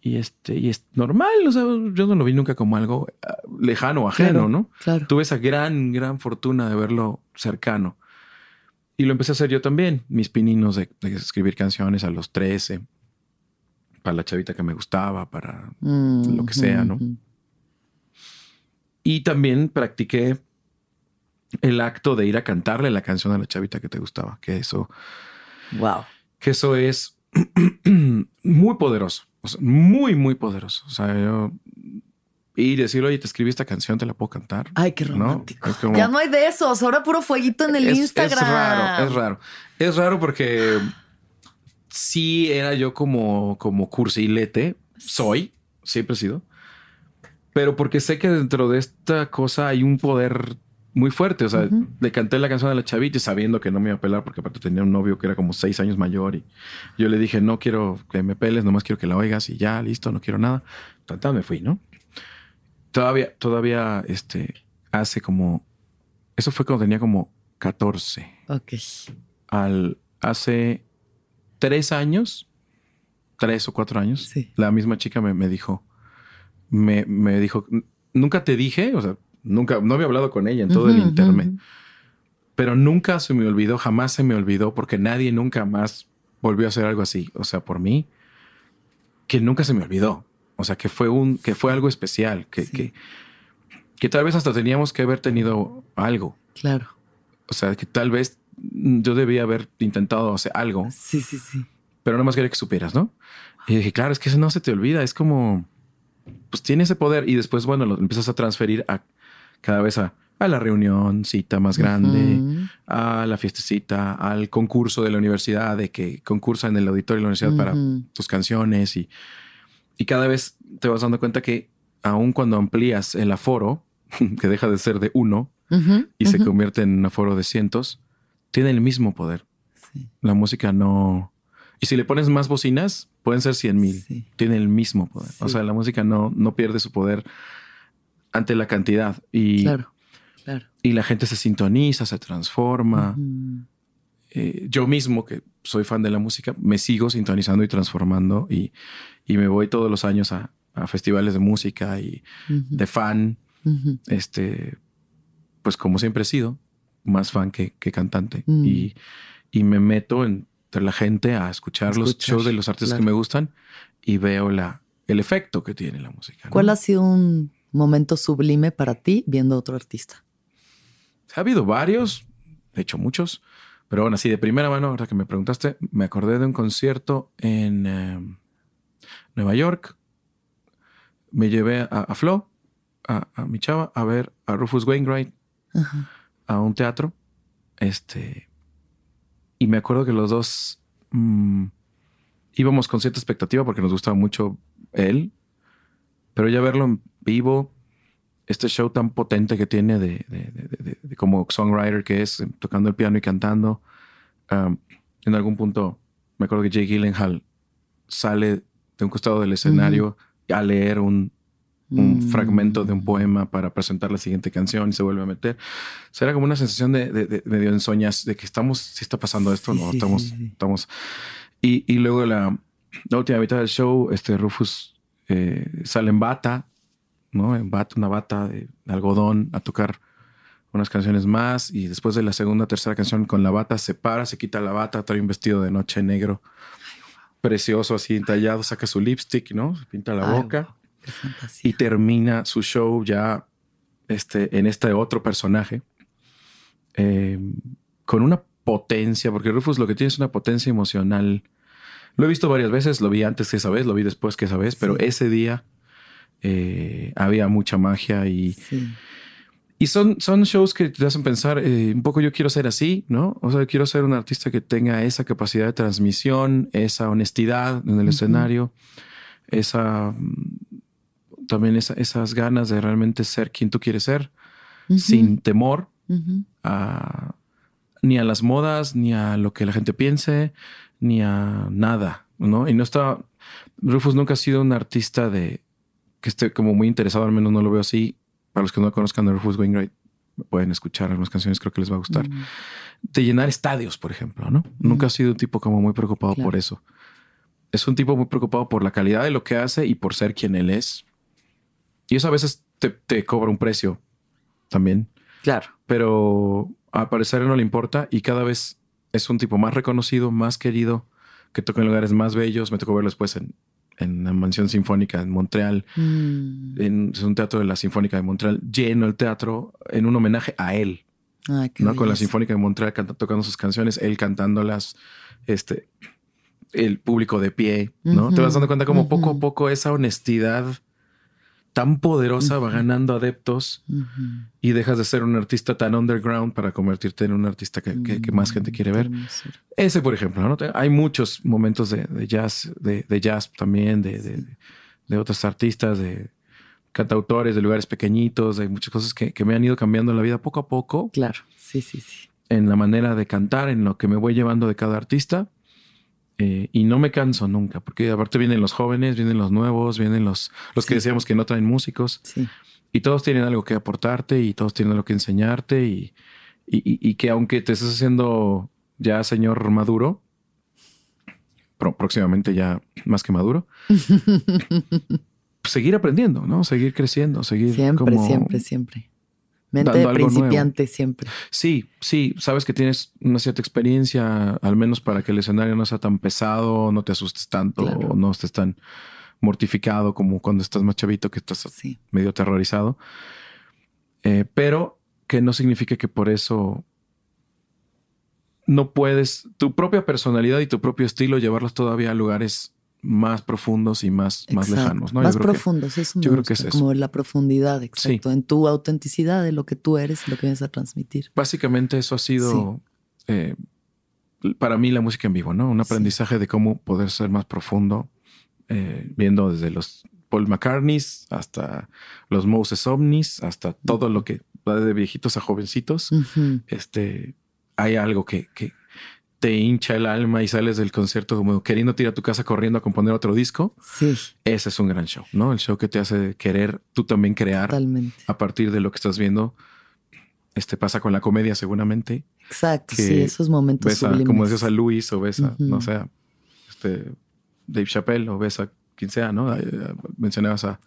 y este, y es normal. O sea, yo no lo vi nunca como algo ah, lejano o ajeno, Claro, ¿no? Claro. Tuve esa gran, gran fortuna de verlo cercano. Y lo empecé a hacer yo también. Mis pininos de, de escribir canciones a los 13. Para la chavita que me gustaba, para... Mm, lo que sea, ¿no? Y también practiqué el acto de ir a cantarle la canción a la chavita que te gustaba. Que eso, Wow. que eso es muy poderoso. O sea, muy, muy poderoso. O sea, yo... Y decirle, oye, te escribí esta canción, te la puedo cantar. Ay, qué ¿No? romántico. Es como- Ya no hay de esos. Ahora puro fueguito en el es, Instagram. Es raro, es raro. Es raro porque sí era yo como, como cursilete. Soy, siempre he sido. Pero porque sé que dentro de esta cosa hay un poder muy fuerte. O sea, Ujú. le canté la canción a la chavita sabiendo que no me iba a pelar porque aparte tenía un novio que era como seis años mayor y yo le dije, no quiero que me peles, nomás quiero que la oigas y ya, listo, no quiero nada. Tanta me fui, ¿no? Todavía, todavía, este, hace como, eso fue cuando tenía como 14 Ok. al hace tres años, tres o cuatro años, Sí. la misma chica me, me dijo, me, me dijo, nunca te dije, o sea, nunca, no había hablado con ella en todo el internet, pero nunca se me olvidó, jamás se me olvidó, porque nadie nunca más volvió a hacer algo así, o sea, por mí, que nunca se me olvidó, o sea, que fue un, que fue algo especial, que, Sí. que, que tal vez hasta teníamos que haber tenido algo, Claro. o sea, que tal vez yo debía haber intentado hacer algo, Sí, sí, sí. pero no más quería que supieras, ¿no? Y dije, claro, es que eso no se te olvida, es como, pues tiene ese poder y después, bueno, lo empiezas a transferir a cada vez a, a la reunión, cita más grande, a la fiestecita, al concurso de la universidad, de que concursa en el auditorio de la universidad para tus canciones y, y cada vez te vas dando cuenta que aun cuando amplías el aforo, que deja de ser de uno y se convierte en un aforo de cientos, tiene el mismo poder. Sí, La música no... Y si le pones más bocinas, pueden ser 100 mil. sí. Tiene el mismo poder. O sea, la música no, no pierde su poder ante la cantidad. Y, Claro, claro. y la gente se sintoniza, se transforma. Eh, yo mismo, que soy fan de la música, me sigo sintonizando y transformando. Y, y me voy todos los años a, a festivales de música y Ujú. de fan. Ujú. Este, pues como siempre he sido, más fan que, que cantante. Mm. Y, y me meto entre la gente a escuchar, los shows de los artistas claro. que me gustan y veo la, el efecto que tiene la música. ¿no? ¿Cuál ha sido un momento sublime para ti viendo a otro artista? Ha habido varios, de hecho muchos, pero bueno, así de primera mano, ahora que me preguntaste, me acordé de un concierto en eh, Nueva York. Me llevé a, a Flo, a, a mi chava, a ver a Rufus Wainwright a un teatro. Este. Y me acuerdo que los dos mm, íbamos con cierta expectativa porque nos gustaba mucho él. Pero ya verlo en vivo, este show tan potente que tiene de, de- de- de- como songwriter que es, eh, tocando el piano y cantando. um, en algún punto, me acuerdo que Jake Gyllenhaal sale de un costado del escenario a leer un, un Mm. fragmento de un poema para presentar la siguiente canción y se vuelve a meter. O sea, era como una sensación de, de- de medio ensoñas de que estamos, si está pasando esto, Sí, no, sí, estamos, estamos. Y, y luego la, la última mitad del show, este Rufus eh, sale en bata, ¿no? En bata, una bata de algodón a tocar unas canciones más y después de la segunda, tercera canción con la bata se para, se quita la bata, trae un vestido de noche negro precioso así entallado, saca su lipstick, ¿no? Se pinta la Ay, boca wow, y termina su show ya este, en este otro personaje eh, con una potencia, porque Rufus lo que tiene es una potencia emocional. Lo he visto varias veces, lo vi antes que esa vez, lo vi después que esa vez, pero Sí. ese día eh, había mucha magia y, Sí. y son, son shows que te hacen pensar eh, un poco yo quiero ser así, ¿no? O sea, yo quiero ser un artista que tenga esa capacidad de transmisión, esa honestidad en el escenario, esa también esa- esas ganas de realmente ser quien tú quieres ser, sin temor a ni a las modas, ni a lo que la gente piense, ni a nada, ¿no? Y no está, Rufus nunca ha sido un artista de que esté como muy interesado, al menos no lo veo así. Para los que no conozcan a Rufus Wainwright, pueden escuchar algunas canciones, creo que les va a gustar. De llenar estadios, por ejemplo, ¿no? Nunca ha sido un tipo como muy preocupado por eso. Es un tipo muy preocupado por la calidad de lo que hace y por ser quien él es. Y eso a veces te, te cobra un precio también. Claro. Pero a parecer no le importa y cada vez es un tipo más reconocido, más querido, que toca en lugares más bellos. Me tocó verlo después en, en la Mansión Sinfónica en Montreal. Mm. En, es un teatro de la Sinfónica de Montreal, lleno el teatro en un homenaje a él. Ay, ¿no? Con la. Sinfónica de Montreal canta- tocando sus canciones, él cantándolas, este, el público de pie, ¿no? Te vas dando cuenta como poco a poco esa honestidad tan poderosa va ganando adeptos y dejas de ser un artista tan underground para convertirte en un artista que, que- que más gente quiere ver. Ese, por ejemplo, ¿no? Hay muchos momentos de, de jazz, de, de jazz también, de, de- de otros artistas, de cantautores, de lugares pequeñitos, de muchas cosas que, que me han ido cambiando la vida poco a poco Claro, sí, sí, sí. en la manera de cantar, en lo que me voy llevando de cada artista. Eh, y no me canso nunca, porque aparte vienen los jóvenes, vienen los nuevos, vienen los, los que decíamos que no traen músicos, Sí, y todos tienen algo que aportarte y todos tienen algo que enseñarte, y, y- que aunque te estés haciendo ya señor maduro, próximamente ya más que maduro, seguir aprendiendo, ¿no? Seguir creciendo, seguir siempre, como- siempre, siempre. Mente dando de nuevo. principiante, siempre. Sí, sí, sabes que tienes una cierta experiencia, al menos para que el escenario no sea tan pesado, no te asustes tanto, Claro. o no estés tan mortificado como cuando estás más chavito, que estás Sí, medio aterrorizado. Eh, pero que no significa que por eso no puedes tu propia personalidad y tu propio estilo llevarlos todavía a lugares más profundos y más, más lejanos. ¿no? Yo Más creo que- profundos, eso me yo creo que gusta, es eso. Como la profundidad, exacto. En tu autenticidad de lo que tú eres y lo que vienes a transmitir. básicamente eso ha sido eh, para mí la música en vivo, ¿no? Un Sí. aprendizaje de cómo poder ser más profundo, eh, viendo desde los Paul McCartneys hasta los Moses Omnis, hasta todo lo que va de viejitos a jovencitos. Este, hay algo que, que te hincha el alma y sales del concierto como queriendo ir a tu casa corriendo a componer otro disco. Sí, Ese es un gran show, ¿no? El show que te hace querer tú también crear totalmente. a partir de lo que estás viendo. Este pasa con la comedia seguramente. Exacto, sí, esos momentos ves a, sublimes. como decías a Luis o ves a, Ujú. no sé, a, este, Dave Chappelle o ves a quien sea, ¿no? Eh, Mencionabas a,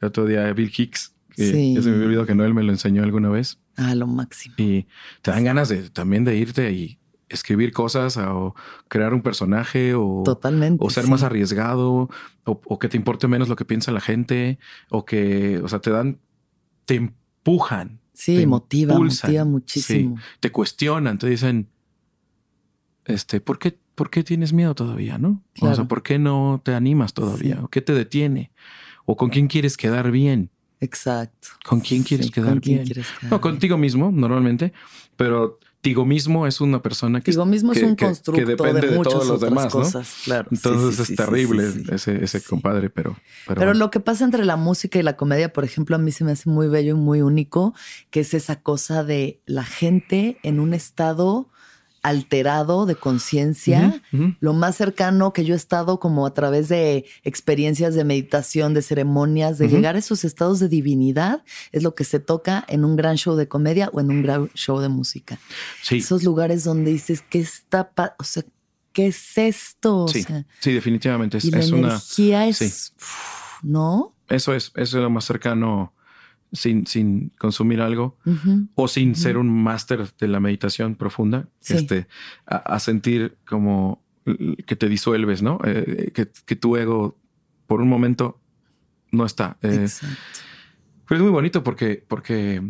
el otro día a Bill Hicks, que Sí. ya se me olvidado que Noel me lo enseñó alguna vez Ah, lo máximo. y te dan ganas de también de irte y escribir cosas o crear un personaje o, Totalmente. o ser sí. más arriesgado o, o que te importe menos lo que piensa la gente o que, o sea, te dan, te empujan, Sí, te motiva, impulsan. motiva muchísimo. te cuestionan, te dicen, este, ¿por qué, por qué tienes miedo todavía, no? O sea. ¿por qué no te animas todavía? Sí. ¿O qué te detiene? ¿O con quién quieres quedar bien? Exacto. ¿Con quién quieres Sí, quedar ¿con quién bien? quieres quedar No, bien? contigo mismo, normalmente, pero Tigo mismo es una persona que, Digo, mismo es que- un que- que constructo depende de, de muchas todos los otras demás, entonces sí, es sí, terrible sí, ese, ese compadre, pero, pero, Pero bueno. lo que pasa entre la música y la comedia, por ejemplo, a mí se me hace muy bello y muy único, que es esa cosa de la gente en un estado alterado de conciencia. Lo más cercano que yo he estado como a través de experiencias de meditación, de ceremonias, de llegar a esos estados de divinidad, es lo que se toca en un gran show de comedia o en un gran show de música. Sí, Esos lugares donde dices, ¿qué está, o sea, qué es esto? O sí, sea, sí, definitivamente es, y la es una, energía es, sí. ¿no? eso es, eso es lo más cercano sin, sin consumir algo. O sin ser un máster de la meditación profunda, Sí. este, a, a sentir como que te disuelves, ¿no? Eh, que, que tu ego por un momento no está. Eh, pero es muy bonito porque, porque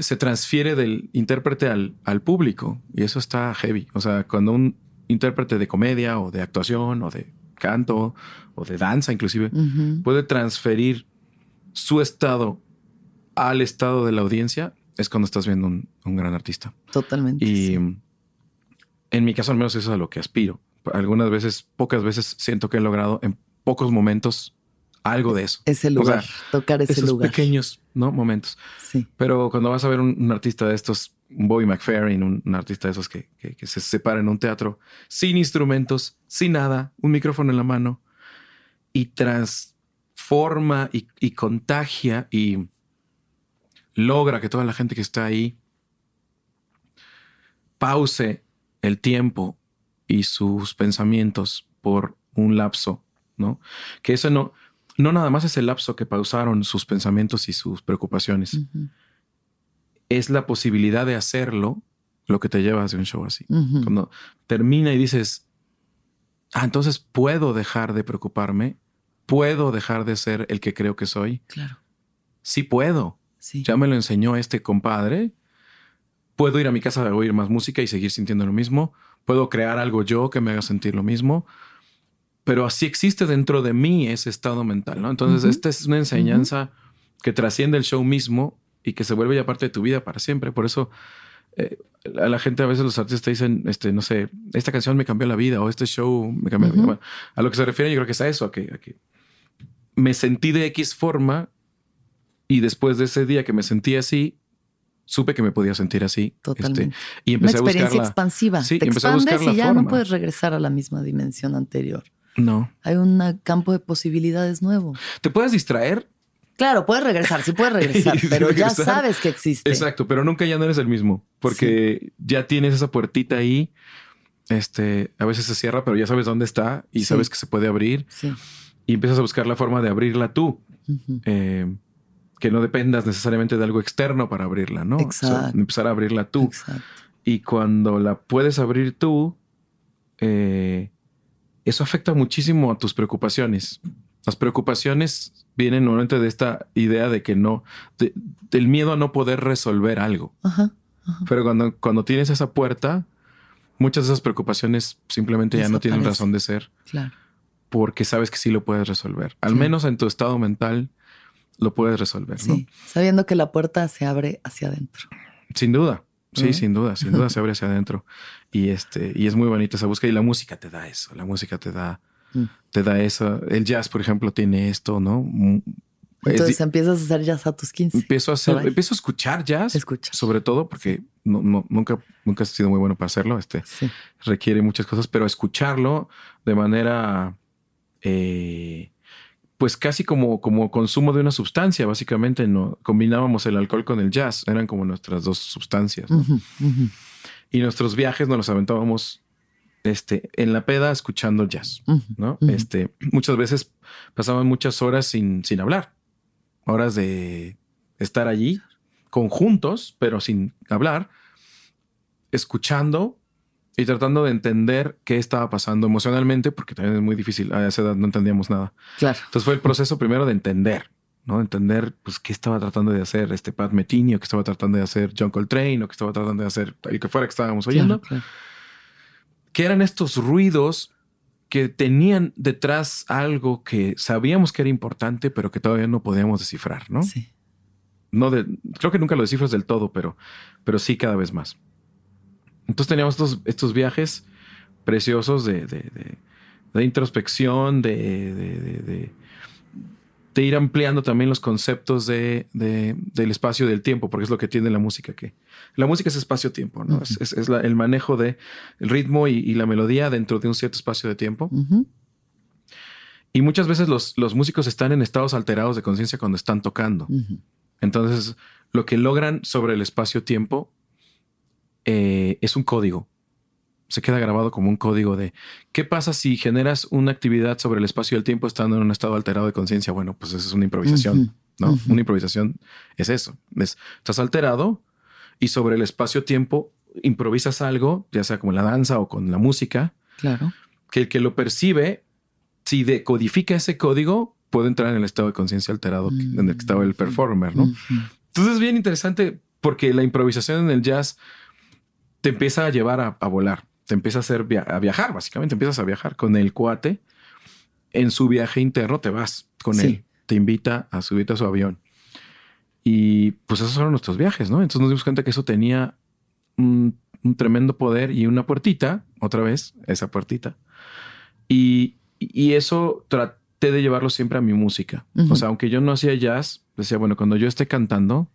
se transfiere del intérprete al, al público y eso está heavy. O sea, cuando un intérprete de comedia o de actuación o de canto o de danza inclusive puede transferir su estado al estado de la audiencia, es cuando estás viendo un, un gran artista. Totalmente. Y sí. en mi caso, al menos, eso es a lo que aspiro. Algunas veces, pocas veces, siento que he logrado en pocos momentos algo de eso. Ese o lugar, sea, tocar ese Esos lugar. pequeños ¿no? momentos. Sí. Pero cuando vas a ver un, un artista de estos, un Bobby McFerrin, un, un artista de esos que, que- que se separa en un teatro, sin instrumentos, sin nada, un micrófono en la mano, y transforma y, y contagia y logra que toda la gente que está ahí pause el tiempo y sus pensamientos por un lapso, ¿no? Que eso no, no nada más es el lapso que pausaron sus pensamientos y sus preocupaciones. Es la posibilidad de hacerlo lo que te lleva a hacer un show así. Cuando termina y dices, ah, entonces puedo dejar de preocuparme, puedo dejar de ser el que creo que soy. Claro. Sí puedo. Ya me lo enseñó este compadre. Puedo ir a mi casa a oír más música y seguir sintiendo lo mismo. Puedo crear algo yo que me haga sentir lo mismo. Pero así existe dentro de mí ese estado mental, ¿no? Entonces, esta es una enseñanza que trasciende el show mismo y que se vuelve ya parte de tu vida para siempre. Por eso eh, a la gente a veces los artistas dicen, este, no sé, esta canción me cambió la vida o este show me cambió la vida. a lo que se refiere yo creo que es a eso, a que, a que me sentí de X forma y después de ese día que me sentí así, supe que me podía sentir así. Este, Totalmente. y empecé Una experiencia a buscar expansiva. Sí, Te empecé a buscar expandes y ya no puedes regresar a la misma dimensión anterior. No. Hay un campo de posibilidades nuevo. Te puedes distraer. Claro, puedes regresar, sí puedes regresar, pero ya sabes que existe. Exacto, pero nunca ya no eres el mismo porque ya tienes esa puertita ahí. Este, a veces se cierra, pero ya sabes dónde está y Sí. sabes que se puede abrir Sí. y empiezas a buscar la forma de abrirla tú. Eh, que no dependas necesariamente de algo externo para abrirla, ¿no? O sea, Exacto. empezar a abrirla tú. Exacto. Y cuando la puedes abrir tú, eh, eso afecta muchísimo a tus preocupaciones. Las preocupaciones vienen normalmente de esta idea de que no, de- del miedo a no poder resolver algo. Ajá. Pero cuando, cuando tienes esa puerta, muchas de esas preocupaciones simplemente ya no tienen razón de ser Claro. porque sabes que sí lo puedes resolver. Al Sí. menos en tu estado mental lo puedes resolver, ¿no? Sí. Sabiendo que la puerta se abre hacia adentro. Sin duda. Sí, ¿no? sin duda, sin duda se abre hacia adentro. Y este, y es muy bonita esa búsqueda. Y la música te da eso. La música te da, Mm. te da eso. El jazz, por ejemplo, tiene esto, ¿no? Mm, es Entonces empiezas a hacer jazz a tus 15. empiezo a hacer, empiezo a escuchar jazz, Escuchas. sobre todo porque no, no- nunca, nunca he sido muy bueno para hacerlo. Este Sí. requiere muchas cosas, pero escucharlo de manera, eh, pues casi como, como consumo de una sustancia, básicamente. No combinábamos el alcohol con el jazz, eran como nuestras dos sustancias. Y nuestros viajes nos los aventábamos este, en la peda escuchando jazz, ¿no? Este, muchas veces pasaban muchas horas sin, sin hablar, horas de estar allí conjuntos, pero sin hablar, escuchando y tratando de entender qué estaba pasando emocionalmente, porque también es muy difícil, a esa edad no entendíamos nada. Claro. Entonces fue el proceso primero de entender, ¿no? Entender pues qué estaba tratando de hacer este Pat Metheny o qué estaba tratando de hacer John Coltrane o qué estaba tratando de hacer el que fuera que estábamos oyendo. Claro, claro. que eran estos ruidos que tenían detrás algo que sabíamos que era importante, pero que todavía no podíamos descifrar, ¿no? Sí. No de, creo que nunca lo descifras del todo, pero, pero sí cada vez más. Entonces teníamos estos, estos viajes preciosos de, de- de- de introspección, de, ir ampliando también los conceptos de, de- del espacio y del tiempo, porque es lo que tiene la música, que la música es espacio-tiempo, ¿no? Es, es- es la- el manejo de el ritmo y, y la melodía dentro de un cierto espacio de tiempo. Y muchas veces los, los músicos están en estados alterados de conciencia cuando están tocando. Entonces, lo que logran sobre el espacio-tiempo eh, es un código. Se queda grabado como un código de qué pasa si generas una actividad sobre el espacio y el tiempo estando en un estado alterado de conciencia. Bueno, pues eso es una improvisación, Ujú. ¿no? Ujú. Una improvisación es eso. Es, estás alterado y sobre el espacio-tiempo improvisas algo, ya sea como la danza o con la música, Claro. que el que lo percibe, si decodifica ese código, puede entrar en el estado de conciencia alterado Mm. en el que estaba el performer, ¿no? Entonces es bien interesante porque la improvisación en el jazz te empieza a llevar a, a volar, te empieza a hacer via- a viajar, básicamente empiezas a viajar con el cuate. En su viaje interno te vas con Sí. él, te invita a subirte a su avión. Y pues esos fueron nuestros viajes, ¿no? Entonces nos dimos cuenta que eso tenía un, un tremendo poder y una puertita, otra vez, esa puertita. Y, y eso traté de llevarlo siempre a mi música. Ujú. O sea, aunque yo no hacía jazz, decía, bueno, cuando yo esté cantando,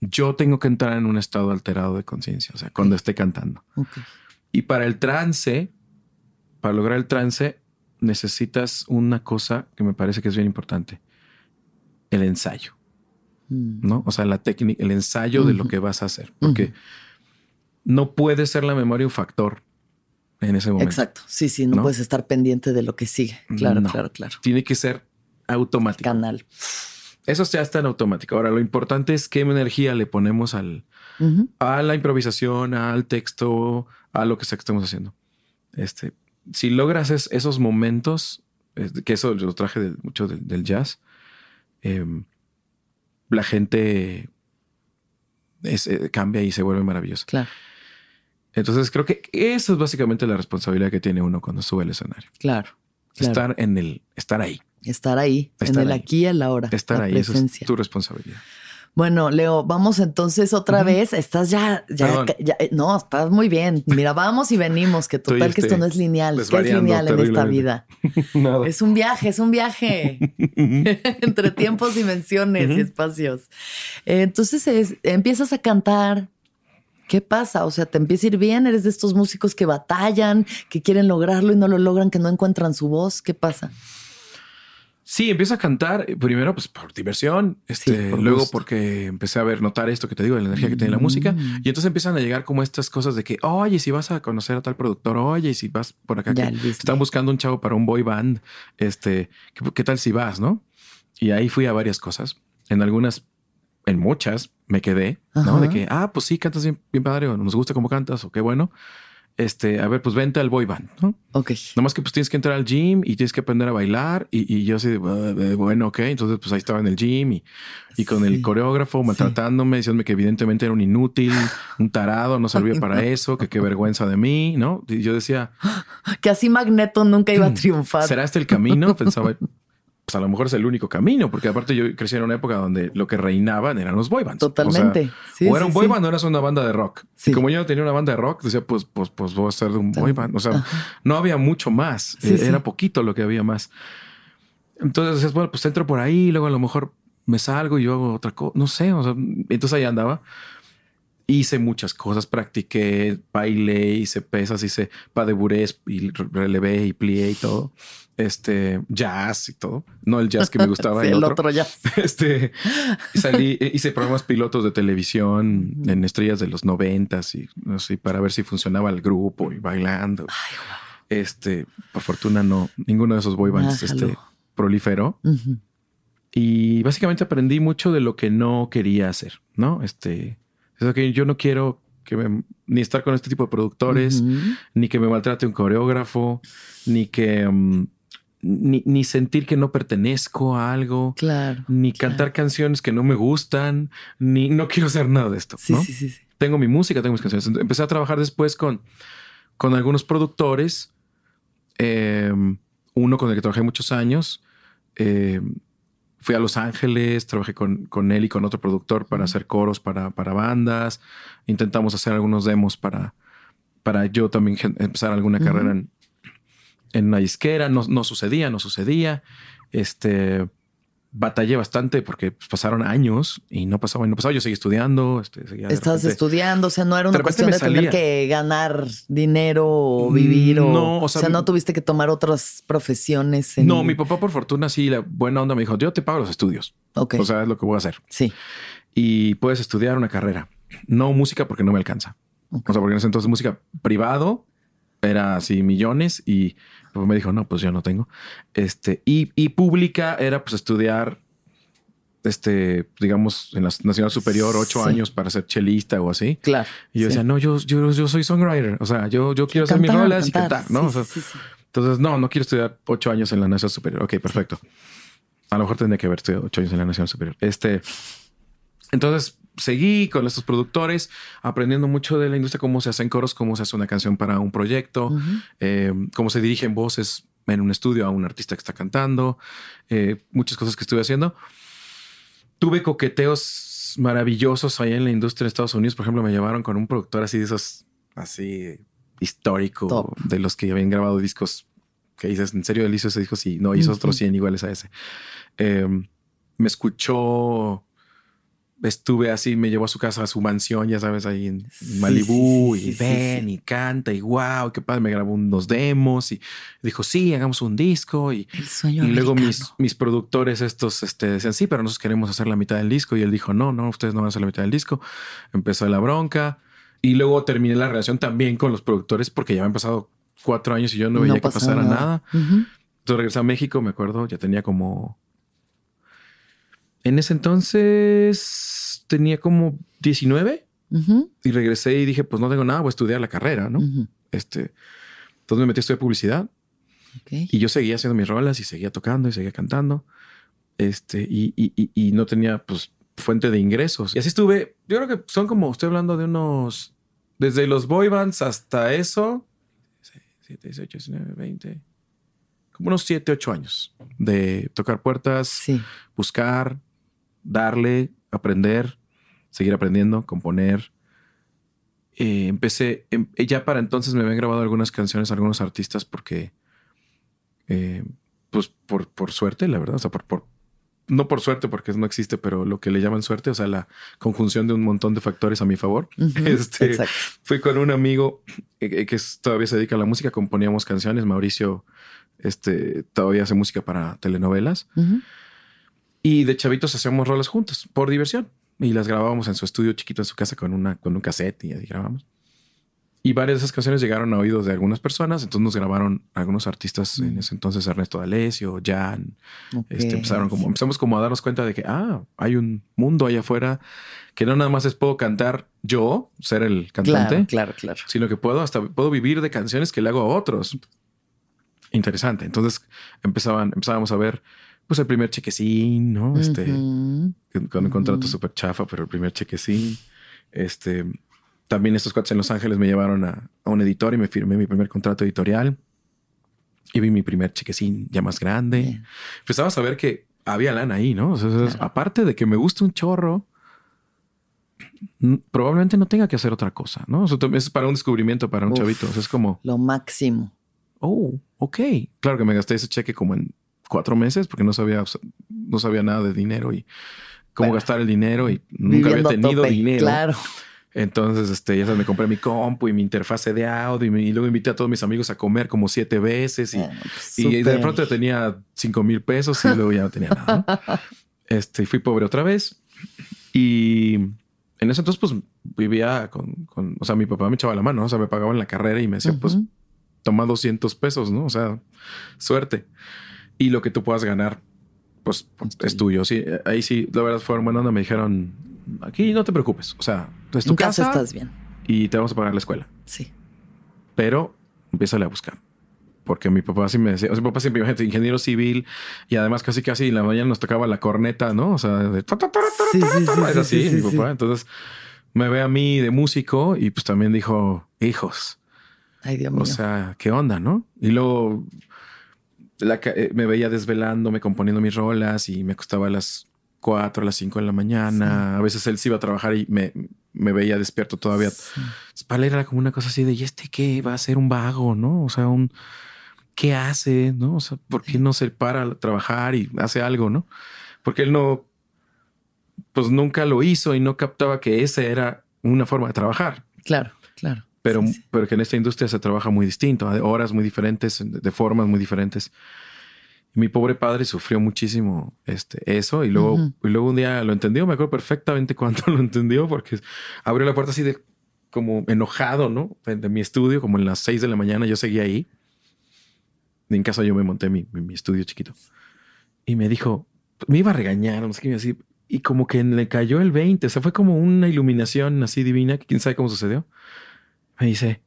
yo tengo que entrar en un estado alterado de conciencia, o sea, cuando esté cantando. Y para el trance, para lograr el trance, necesitas una cosa que me parece que es bien importante, el ensayo. Mm. ¿no? O sea, la técnica, el ensayo de lo que vas a hacer. Porque no puede ser la memoria un factor en ese momento. Exacto. Sí, sí, no, puedes estar pendiente de lo que sigue. Claro, claro, claro. Tiene que ser automático. Canal. Eso ya está en automático. Ahora, lo importante es qué energía le ponemos al, a la improvisación, al texto, a lo que sea que estemos haciendo. Este, si logras esos momentos, que eso lo traje mucho del, jazz, em, la gente eh, cambia y se vuelve maravillosa. Claro. Entonces creo que eso es básicamente la responsabilidad que tiene uno cuando sube al escenario. Claro. Estar en el, estar ahí. Estar ahí, en el aquí y en la hora. Estar ahí, es tu responsabilidad. Bueno, Leo, vamos entonces otra vez. Estás ya, ya, eh, no, estás muy bien. Mira, vamos y venimos, que total que esto este, no es lineal, que es lineal en esta vida. Es un viaje, es un viaje entre tiempos, dimensiones y espacios. Entonces empiezas a cantar. ¿Qué pasa? O sea, te empieza a ir bien, eres de estos músicos que batallan, que quieren lograrlo y no lo logran, que no encuentran su voz. ¿Qué pasa? Sí, empiezo a cantar eh, primero pues por diversión, este, luego porque empecé a ver, notar esto que te digo, de la energía que tiene la música. Mm. Y entonces empiezan a llegar como estas cosas de que, oye, si vas a conocer a tal productor, oye, si vas por acá, que están buscando un chavo para un boy band, este, ¿qué, tal si vas, no? Y ahí fui a varias cosas. En algunas, en muchas, me quedé, ¿no? De que, ah, pues sí, cantas bien, bien padre, o nos gusta cómo cantas, o qué bueno este, a ver, pues vente al boy band, ¿no? Ok. Nomás que pues tienes que entrar al gym y tienes que aprender a bailar. Y, yo así, bueno, ok. Entonces, pues ahí estaba en el gym y, y con el coreógrafo maltratándome, diciéndome que evidentemente era un inútil, un tarado, no servía para eso, que qué vergüenza de mí, ¿no? Y yo decía... Que así Magneto nunca iba a triunfar. ¿Será este el camino? Pensaba, pues a lo mejor es el único camino, porque aparte yo crecí en una época donde lo que reinaban eran los boy bands. Totalmente. O, era un boy band o eras una banda de rock. Y como yo no tenía una banda de rock, decía, pues, pues, pues voy a ser de un boy band. O sea, no había mucho más. Eh, era poquito lo que había más. Entonces decías, bueno, pues entro por ahí, luego a lo mejor me salgo y yo hago otra cosa. No sé. O sea, entonces ahí andaba. Hice muchas cosas, practiqué, bailé, hice pesas, hice pas de burés y relevé y plié y todo este jazz y todo, no el jazz que me gustaba. el, otro. jazz. Este salí, eh, hice programas pilotos de televisión en estrellas de los noventas y no sé, para ver si funcionaba el grupo y bailando. Este, por fortuna no, ninguno de esos boy bands este, proliferó. Y básicamente aprendí mucho de lo que no quería hacer, ¿no? Este, es que yo no quiero que me, ni estar con este tipo de productores, ni que me maltrate un coreógrafo, ni que mm, ni, sentir que no pertenezco a algo, claro, ni cantar canciones que no me gustan, ni no quiero hacer nada de esto. Sí, sí, sí, Tengo mi música, tengo mis canciones. Empecé a trabajar después con, con algunos productores, em, uno con el que trabajé muchos años. Em, fui a Los Ángeles, trabajé con, con, él y con otro productor para hacer coros para, para bandas. Intentamos hacer algunos demos para, para yo también empezar alguna carrera en, en una disquera, no, no sucedía, no sucedía. Este, batallé bastante porque pues, pasaron años y no pasaba y no pasaba. Yo seguí estudiando. Este, Estabas estudiando, o sea, no era una cuestión de tener que ganar dinero o vivir o, no, o sea, no tuviste que tomar otras profesiones. No, mi papá por fortuna sí, la buena onda me dijo, yo te pago los estudios. Ok. O sea, es lo que voy a hacer. Sí. Y puedes estudiar una carrera. No música porque no me alcanza. O sea, porque en ese entonces música privado era así millones y pues me dijo, no, pues yo no tengo. Este, y, y pública era pues estudiar, este, digamos, en la Nacional Superior, ocho años para ser chelista o así. Claro. Y yo decía, no, yo, yo, yo soy songwriter. O sea, yo, yo quiero hacer mis rolas y cantar, ¿no? entonces, no, no quiero estudiar ocho años en la Nacional Superior. Ok, perfecto. A lo mejor tendría que haber estudiado ocho años en la Nacional Superior. Este, entonces seguí con estos productores, aprendiendo mucho de la industria, cómo se hacen coros, cómo se hace una canción para un proyecto, eh, cómo se dirigen voces en un estudio a un artista que está cantando, eh, muchas cosas que estuve haciendo. Tuve coqueteos maravillosos ahí en la industria de Estados Unidos. Por ejemplo, me llevaron con un productor así de esos, así histórico, de los que habían grabado discos que dices, ¿en serio él hizo ese disco? Sí, no, hizo otros 100 iguales a ese. Em, me escuchó estuve así, me llevó a su casa, a su mansión, ya sabes, ahí en Malibú, y ven y canta, y wow, qué padre, me grabó unos demos y dijo, sí, hagamos un disco. Y, y luego mis, mis productores estos este, decían, sí, pero nosotros queremos hacer la mitad del disco. Y él dijo, no, no, ustedes no van a hacer la mitad del disco. Empezó la bronca. Y luego terminé la relación también con los productores porque ya han pasado cuatro años y yo no veía que pasara nada. Entonces regresé a México, me acuerdo, ya tenía como... En ese entonces tenía como 19 y regresé y dije, pues no tengo nada, voy a estudiar la carrera, ¿no? Este, entonces me metí a estudiar publicidad y yo seguía haciendo mis rolas y seguía tocando y seguía cantando. Este, y, y, y, no tenía pues fuente de ingresos. Y así estuve, yo creo que son como, estoy hablando de unos, desde los boy bands hasta eso, 7, 18, 19, 20, como unos 7, 8 años de tocar puertas, buscar, darle, aprender, seguir aprendiendo, componer. Eh, empecé, em, ya para entonces me habían grabado algunas canciones, algunos artistas, porque, eh, pues por, por suerte, la verdad, o sea, por, por, no por suerte, porque no existe, pero lo que le llaman suerte, o sea, la conjunción de un montón de factores a mi favor. este, fui con un amigo que, todavía se dedica a la música, componíamos canciones. Mauricio este, todavía hace música para telenovelas. Y de chavitos hacíamos rolas juntos por diversión. Y las grabábamos en su estudio chiquito en su casa con, una, con un cassette y ahí grabamos. Y varias de esas canciones llegaron a oídos de algunas personas, entonces nos grabaron algunos artistas en mm. ese entonces, Ernesto D'Alessio, Jan. Este, empezaron como, empezamos como a darnos cuenta de que, ah, hay un mundo allá afuera que no nada más es puedo cantar yo, ser el cantante, claro, claro, sino que puedo hasta puedo vivir de canciones que le hago a otros. Interesante. Entonces empezaban, empezábamos a ver pues el primer chequecín, ¿no? Este, con un contrato súper chafa, pero el primer chequecín. Este, también estos cuates en Los Ángeles me llevaron a, un editor y me firmé mi primer contrato editorial. Y vi mi primer chequecín ya más grande. Empezaba a saber que había lana ahí, ¿no? Aparte de que me gusta un chorro, probablemente no tenga que hacer otra cosa, ¿no? Eso es para un descubrimiento, para un chavito. es como... Lo máximo. Oh, ok. Claro que me gasté ese cheque como en cuatro meses porque no sabía, no sabía nada de dinero y cómo gastar el dinero y nunca había tenido dinero. Claro. Entonces, este, ya sabes, me compré mi compu y mi interfase de audio y, luego invité a todos mis amigos a comer como siete veces y, ah, y de pronto tenía cinco mil pesos y luego ya no tenía nada. Este, fui pobre otra vez y en ese entonces, pues vivía con, con, o sea, mi papá me echaba la mano, o sea, me pagaban la carrera y me decía, pues toma 200 pesos, ¿no? O sea, suerte. Y lo que tú puedas ganar, pues es tuyo. Sí, ahí sí, la verdad fueron buenas, me dijeron, aquí no te preocupes. O sea, es tu casa, estás bien. Y te vamos a pagar la escuela. Sí. Pero empieza a buscar. Porque mi papá sí me decía, o sea, mi papá siempre gente ingeniero civil y además casi casi en la mañana nos tocaba la corneta, ¿no? O sea, de sí, sí, sí, es así mi papá. Entonces me ve a mí de músico y pues también dijo, hijos. Ay, Dios mío. O sea, ¿qué onda, no? Y luego eh, me veía desvelando, componiendo mis rolas y me costaba las 4, a las 5 de la mañana. A veces él se iba a trabajar y me, me veía despierto todavía. Para él era como una cosa así de, ¿y este qué? Va a ser un vago, ¿no? O sea, un... ¿Qué hace? ¿No? O sea, ¿por qué no se para a trabajar y hace algo, no? Porque él no, pues nunca lo hizo y no captaba que esa era una forma de trabajar. Claro, claro. Pero, pero que en esta industria se trabaja muy distinto, a horas muy diferentes, de formas muy diferentes mi pobre padre sufrió muchísimo este, eso y luego, y luego un día lo entendió. Me acuerdo perfectamente cuando lo entendió porque abrió la puerta así de como enojado, ¿no? De, mi estudio, como en las seis de la mañana. Yo seguía ahí. En casa yo me monté mi, mi, estudio chiquito y me dijo, me iba a regañar, no sé qué así. Y como que le cayó el 20. O sea, fue como una iluminación así divina que quién sabe cómo sucedió. Me dice,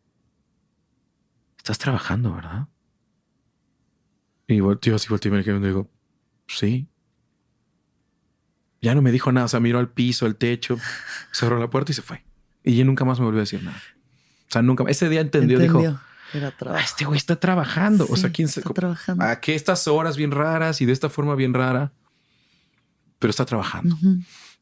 estás trabajando, ¿verdad? Y volteó así, volteó y me digo, sí. Ya no me dijo nada, o sea, miró al piso, al techo, cerró la puerta y se fue. Y yo nunca más me volvió a decir nada. O sea, nunca, ese día entendió, dijo, Era ah, este güey está trabajando. o sea, ¿quién se, está trabajando. ¿A qué estas horas bien raras y de esta forma bien rara? Pero está trabajando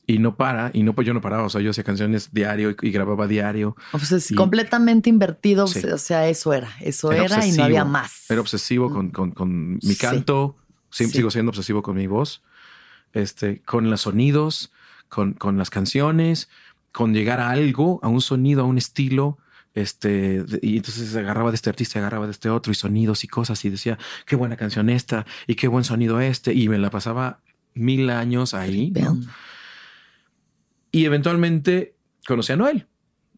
y no para, y no, pues yo no paraba, o sea, yo hacía canciones diario y, grababa diario. O sea, es completamente invertido, o sea, eso era, eso era, y no había más. Era obsesivo con, con, mi canto, siempre sigo siendo obsesivo con mi voz, este, con los sonidos, con, con las canciones, con llegar a algo, a un sonido, a un estilo. Este, y entonces agarraba de este artista, agarraba de este otro, y sonidos y cosas, y decía, qué buena canción esta, y qué buen sonido este, y me la pasaba mil años ahí. Y eventualmente conocí a Noel.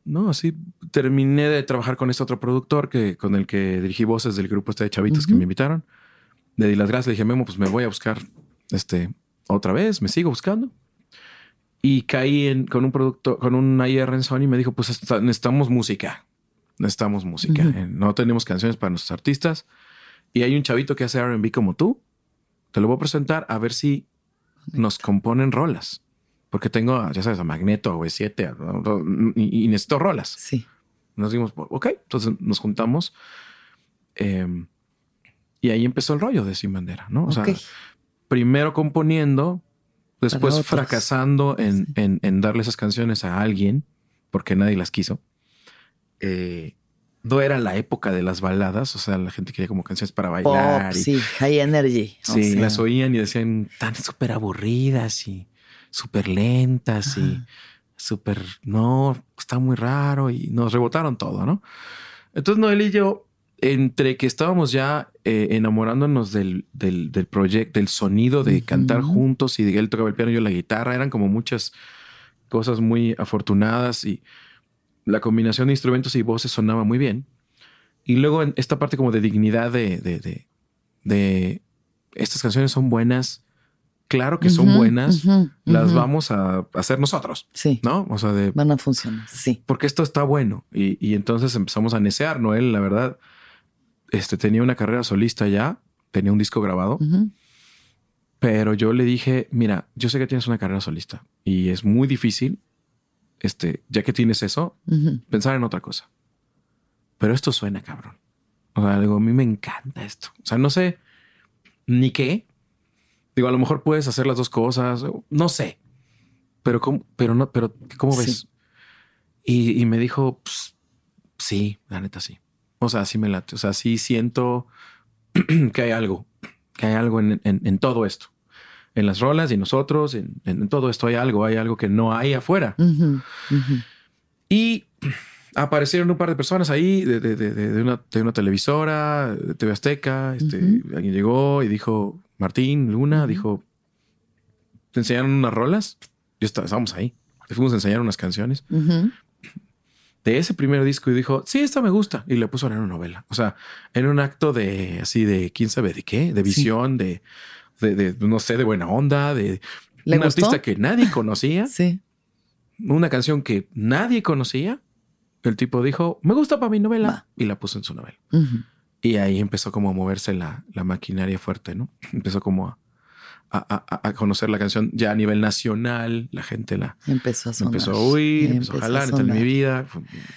¿no? Así terminé de trabajar con este otro productor que, con el que dirigí voces del grupo este de chavitos que me invitaron. Le di las gracias, le dije, Memo, pues me voy a buscar este, otra vez, me sigo buscando. Y caí en, con un productor, con un IR en Sony y me dijo, pues necesitamos música, necesitamos música, eh, no tenemos canciones para nuestros artistas. Y hay un chavito que hace RB como tú, te lo voy a presentar a ver si nos componen rolas. Porque tengo, ya sabes, a Magneto, a V7 y, necesito rolas. Sí. Nos dimos, ok, entonces nos juntamos. Em, y ahí empezó el rollo de Sin Bandera, ¿no? O sea, primero componiendo, después fracasando en, en, darle esas canciones a alguien, porque nadie las quiso. Eh, no era la época de las baladas, o sea, la gente quería como canciones para bailar. sí, high energy. Sí, las oían y decían tan súper aburridas y súper lentas y súper, no, está muy raro y nos rebotaron todo, ¿no? Entonces Noel y yo, entre que estábamos ya eh, enamorándonos del, del, del proyecto, del sonido de cantar juntos y de él tocaba el piano y yo la guitarra, eran como muchas cosas muy afortunadas y la combinación de instrumentos y voces sonaba muy bien. Y luego en esta parte como de dignidad de, de, de, estas canciones son buenas. Claro que son buenas. las vamos a hacer nosotros. Sí. ¿No? O sea, de... Van a funcionar. Sí. Porque esto está bueno. Y, y entonces empezamos a necear, ¿no? Él, la verdad, este, tenía una carrera solista ya. Tenía un disco grabado. Pero yo le dije, mira, yo sé que tienes una carrera solista y es muy difícil este, ya que tienes eso, pensar en otra cosa. Pero esto suena cabrón. O sea, digo, a mí me encanta esto. O sea, no sé ni qué. Digo, a lo mejor puedes hacer las dos cosas. No sé. Pero cómo, pero no, pero ¿cómo ves? Y, me dijo, pues, sí, la neta sí. O sea, sí me late. O sea, sí siento que hay algo, que hay algo en todo esto en las rolas y nosotros, en, todo esto hay algo, hay algo que no hay afuera. Y aparecieron un par de personas ahí de, de, de, una, una, televisora, de TV Azteca. Este, Alguien llegó y dijo, Martín Luna, dijo, ¿te enseñaron unas rolas? Yo estábamos ahí. Le fuimos a enseñar unas canciones. De ese primer disco y dijo, sí, esta me gusta. Y le puso en una novela. O sea, en un acto de así de quién sabe de qué, de visión, de de, no sé, de buena onda, de un artista que nadie conocía. sí. Una canción que nadie conocía. El tipo dijo, me gusta para mi novela y la puso en su novela. Y ahí empezó como a moverse la, la maquinaria fuerte, ¿no? Empezó como a, a, conocer la canción ya a nivel nacional. La gente la empezó a, empezó a oír, empezó, a jalar, en mi vida.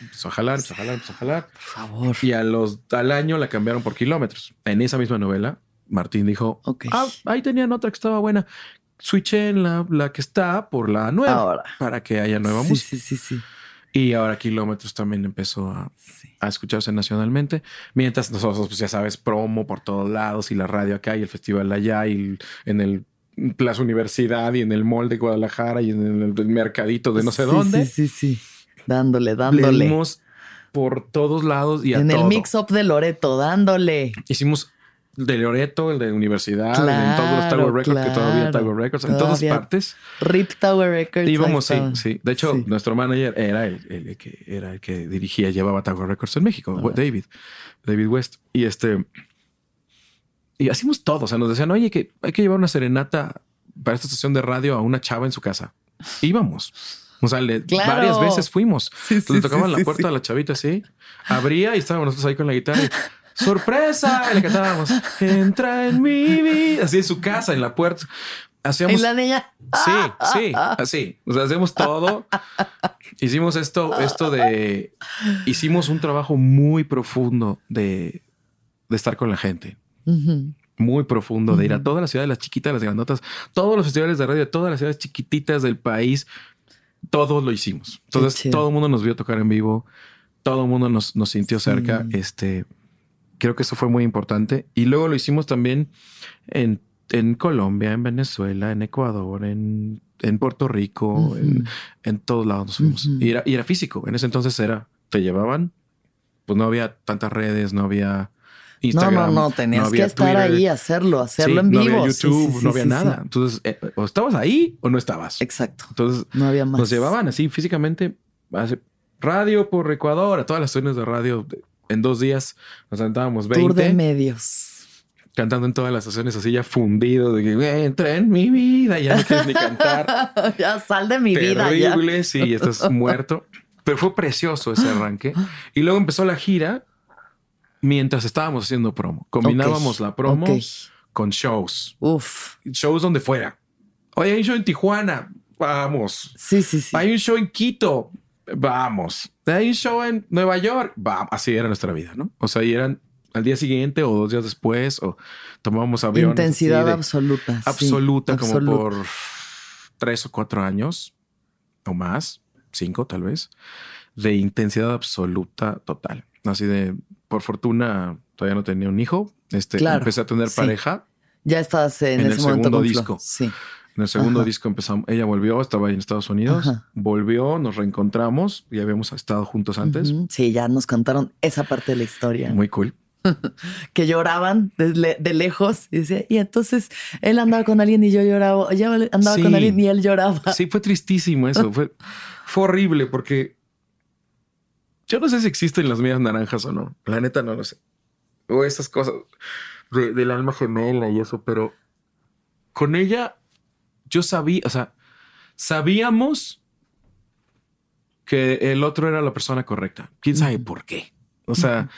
Empezó a jalar, empezó a jalar, empezó a jalar. Por favor. Y a los, al año la cambiaron por kilómetros. En esa misma novela Martín dijo, ah, ahí tenían otra que estaba buena. Switché en la, la que está por la nueva para que haya nueva música. Sí, sí, sí. Y ahora Kilómetros también empezó a, a, escucharse nacionalmente. Mientras nosotros, pues ya sabes, promo por todos lados y la radio acá y el festival allá y en el Plaza Universidad y en el Mall de Guadalajara y en el mercadito de no sé dónde. Sí, sí, sí. Dándole, dándole. por todos lados y En el mix-up de Loreto, dándole. Hicimos de Loreto, el de universidad, en todos los Tower Records, que todavía Tower Records, en todas partes. RIP Tower Records. Íbamos, sí, sí. De hecho, nuestro manager era el, que era el que dirigía, llevaba Tower Records en México, David, David West. Y este, y hacíamos todo. O sea, nos decían, oye, que hay que llevar una serenata para esta estación de radio a una chava en su casa. Íbamos. O sea, varias veces fuimos. Entonces tocaban la puerta a la chavita así, abría y estábamos nosotros ahí con la guitarra. ¡Sorpresa! Y le cantábamos, entra en mi vida. Así en su casa, en la puerta. Hacíamos. ¿En la niña? Sí, sí, así. O sea, hacemos todo. Hicimos esto, esto de. Hicimos un trabajo muy profundo de, de estar con la gente. Muy profundo, de ir a todas las ciudades, las chiquitas, las grandotas, todos los festivales de radio, todas las ciudades chiquititas del país. Todos lo hicimos. Entonces, todo el mundo nos vio tocar en vivo. Todo el mundo nos, nos sintió cerca. Este creo que eso fue muy importante. Y luego lo hicimos también en, en Colombia, en Venezuela, en Ecuador, en, en Puerto Rico, en, en, todos lados nos fuimos. y, era, y era físico. En ese entonces era, te llevaban, pues no había tantas redes, no había Instagram. No, no, no, tenías que estar ahí, hacerlo, hacerlo en vivo. No había YouTube, no había nada. Entonces, eh, o estabas ahí o no estabas. Exacto. Entonces, no había más. Nos llevaban así físicamente. Radio por Ecuador, a todas las estaciones de radio en dos días nos sentábamos 20. Tour de medios. Cantando en todas las estaciones así ya fundido de que entra en mi vida, ya no quieres ni cantar. ya sal de mi vida. Terrible, sí, estás muerto. Pero fue precioso ese arranque. Y luego empezó la gira mientras estábamos haciendo promo. Combinábamos la promo con shows. Uf. Shows donde fuera. Oye, hay un show en Tijuana. Vamos. Sí, sí, sí. Hay un show en Quito. Vamos. Hay un show en Nueva York. Vamos. Así era nuestra vida, ¿no? O sea, y eran al día siguiente o dos días después o tomábamos avión. Intensidad absoluta. Absoluta, como por tres o cuatro años o más, cinco tal vez, de intensidad absoluta total. Así de, por fortuna, todavía no tenía un hijo. Este, empecé a tener pareja. Ya estás en, ese el momento segundo disco. Sí. En el segundo disco empezamos, ella volvió, estaba en Estados Unidos, volvió, nos reencontramos, y habíamos estado juntos antes. Sí, ya nos contaron esa parte de la historia. Muy cool. que lloraban de, lejos y decía, y entonces él andaba con alguien y yo lloraba, ella andaba con alguien y él lloraba. Sí, fue tristísimo eso, fue, fue horrible porque yo no sé si existen las medias naranjas o no, la neta no lo sé. O esas cosas del alma gemela y eso, pero con ella yo sabía, o sea, sabíamos que el otro era la persona correcta. ¿Quién sabe por qué? O sea,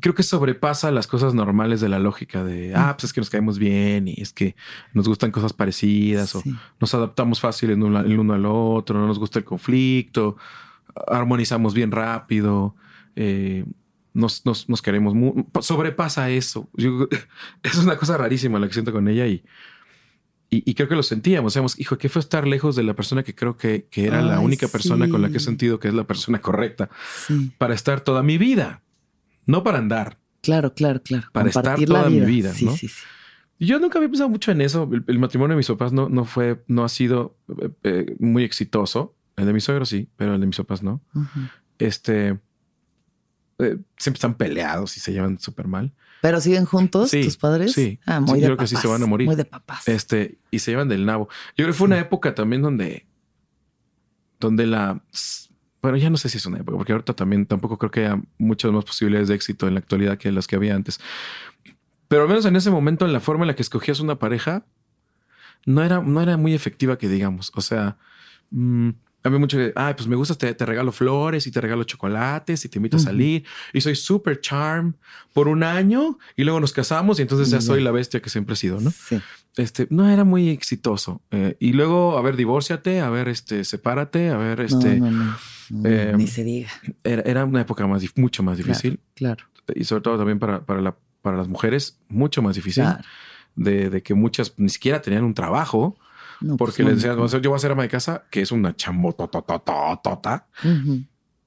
creo que sobrepasa las cosas normales de la lógica de, ah, pues es que nos caemos bien y es que nos gustan cosas parecidas o nos adaptamos fácil el uno al otro, no nos gusta el conflicto, armonizamos bien rápido. Eh, nos, nos, queremos, sobrepasa eso. es una cosa rarísima la que siento con ella y, y, creo que lo sentíamos. Hijo, ¿qué fue estar lejos de la persona que creo que, que era la única persona con la que he sentido que es la persona correcta para estar toda mi vida? No para andar. Claro, claro, claro. Para estar toda mi vida. Sí, sí, sí. Yo nunca había pensado mucho en eso. El, matrimonio de mis papás no, no fue, no ha sido eh, eh, muy exitoso. El de mis suegros sí, pero el de mis papás no. Este eh, siempre están peleados y se llevan súper mal. ¿Pero siguen juntos tus padres? Sí. Ah, muy Yo creo que sí se van a morir. Muy de papás. Este, y se llevan del nabo. Yo creo que fue una época también donde, donde la, bueno, ya no sé si es una época, porque ahorita también tampoco creo que haya muchas más posibilidades de éxito en la actualidad que las que había antes. Pero al menos en ese momento, en la forma en la que escogías una pareja, no era, no era muy efectiva que digamos. O sea, mmm, a mí mucho, ay, pues me gusta, te, te, regalo flores y te regalo chocolates y te invito a salir y soy súper charm por un año y luego nos casamos y entonces ya soy la bestia que siempre he sido, ¿no? Sí. Este, no era muy exitoso. Eh, y luego, a ver, divórciate, a ver, este, sepárate, a ver, este... No, no, no. Eh, ni se diga. Era, era, una época más, mucho más difícil. Claro. Y sobre todo también para, para, la, para las mujeres, mucho más difícil. De, de, que muchas ni siquiera tenían un trabajo pues porque le decían, yo voy a ser ama de casa, que es una chambototototota,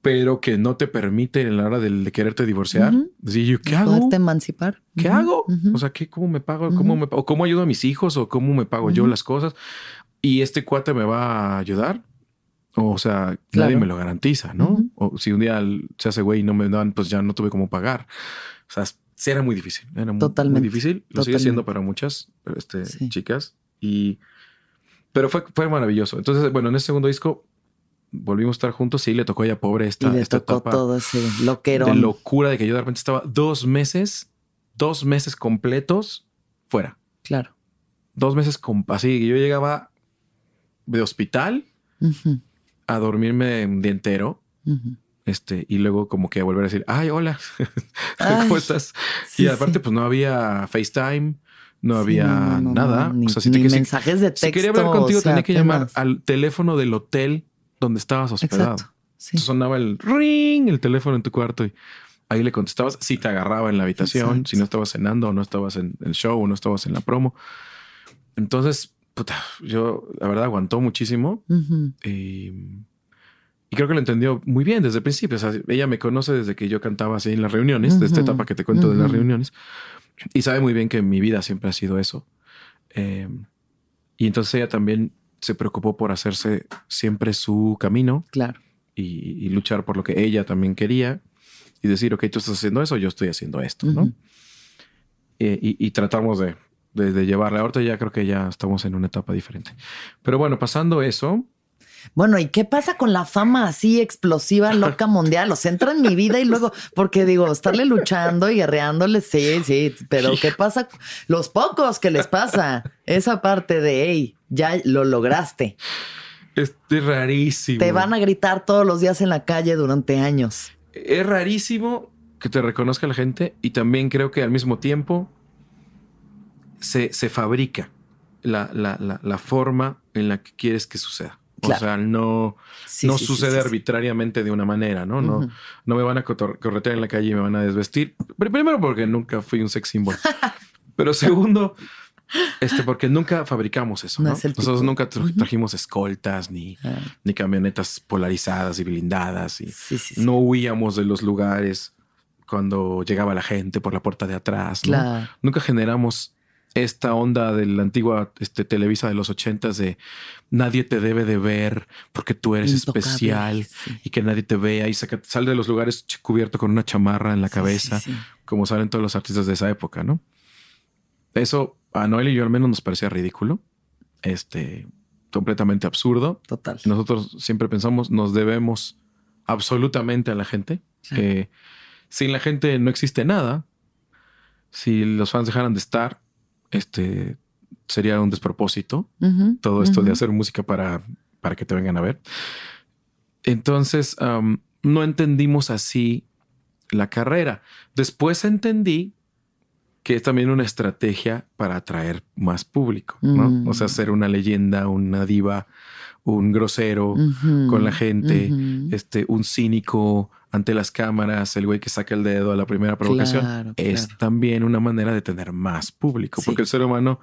pero que no te permite en la hora de, quererte divorciar. Decir, ¿qué hago? Poderte emancipar. ¿Qué hago? O sea, ¿qué, ¿cómo me pago? ¿Cómo, me, o ¿Cómo ayudo a mis hijos? ¿O cómo me pago yo las cosas? ¿Y este cuate me va a ayudar? O sea, nadie me lo garantiza, ¿no? O si un día se hace güey y no me dan, pues ya no tuve cómo pagar. O sea, sí era muy difícil. Era muy, difícil. Lo sigue siendo para muchas este, chicas. Y pero fue, fue maravilloso. Entonces, bueno, en ese segundo disco volvimos a estar juntos. Sí, le tocó a ella pobre esta, y le esta tocó todo ese loquerón. De locura de que yo de repente estaba dos meses, dos meses completos fuera. Claro. Dos meses con, así. Yo llegaba de hospital a dormirme un día entero. Este, y luego como que volver a decir, ay, hola, ¿cómo estás? y aparte, pues no había FaceTime, no había nada. ni, mensajes de texto. Si quería hablar contigo, tenía que llamar al teléfono del hotel donde estabas hospedado. sonaba el ring, el teléfono en tu cuarto y ahí le contestabas si te agarraba en la habitación, si no estabas cenando o no estabas en el show o no estabas en la promo. Entonces, puta, yo la verdad aguantó muchísimo y, creo que lo entendió muy bien desde el principio. O sea, ella me conoce desde que yo cantaba así en las reuniones, de esta etapa que te cuento de las reuniones. Y sabe muy bien que mi vida siempre ha sido eso. Em, y entonces ella también se preocupó por hacerse siempre su camino. Claro. Y, luchar por lo que ella también quería. Y decir, ok, tú estás haciendo eso, yo estoy haciendo esto, ¿no? Eh, y, tratamos de, de, llevarla. Ahorita ya creo que ya estamos en una etapa diferente. Pero bueno, pasando eso. Bueno, ¿y qué pasa con la fama así explosiva, loca mundial? O sea, entra en mi vida y luego, porque digo, estarle luchando y guerreándole, sí, sí, pero ¿qué pasa? Los pocos que les pasa, esa parte de, hey, ya lo lograste. Es rarísimo. Te van a gritar todos los días en la calle durante años. Es rarísimo que te reconozca la gente y también creo que al mismo tiempo se, se fabrica la, la, la, forma en la que quieres que suceda. O sea, no, no sucede arbitrariamente de una manera, ¿no? No, no me van a corretear en la calle y me van a desvestir. Primero porque nunca fui un sex symbol. Pero segundo, este, porque nunca fabricamos eso. ¿no? Nosotros nunca trajimos escoltas ni, ah. ni camionetas polarizadas y blindadas. Y no huíamos de los lugares cuando llegaba la gente por la puerta de atrás. Nunca generamos esta onda de la antigua este, Televisa de los ochentas de nadie te debe de ver porque tú eres especial y que nadie te vea y sale de los lugares cubierto con una chamarra en la cabeza, como salen todos los artistas de esa época, ¿no? Eso a Noel y yo al menos nos parecía ridículo, este, completamente absurdo. Total. Nosotros siempre pensamos, nos debemos absolutamente a la gente. Eh, sin la gente no existe nada. Si los fans dejaran de estar, este sería un despropósito. todo esto de hacer música para, para que te vengan a ver. Entonces, no entendimos así la carrera. Después entendí que es también una estrategia para atraer más público, ¿no? O sea, mm. ser una leyenda, una diva, un grosero con la gente, este, un cínico ante las cámaras, el güey que saca el dedo a la primera provocación, es también una manera de tener más público, porque el ser humano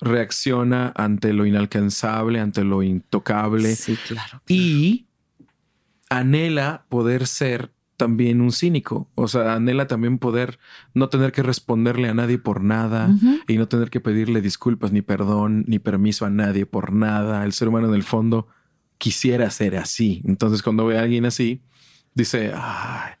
reacciona ante lo inalcanzable, ante lo intocable. Sí, claro. Y anhela poder ser también un cínico. O sea, anhela también poder no tener que responderle a nadie por nada y no tener que pedirle disculpas, ni perdón, ni permiso a nadie por nada. El ser humano en el fondo quisiera ser así. Entonces, cuando ve a alguien así, dice, ay,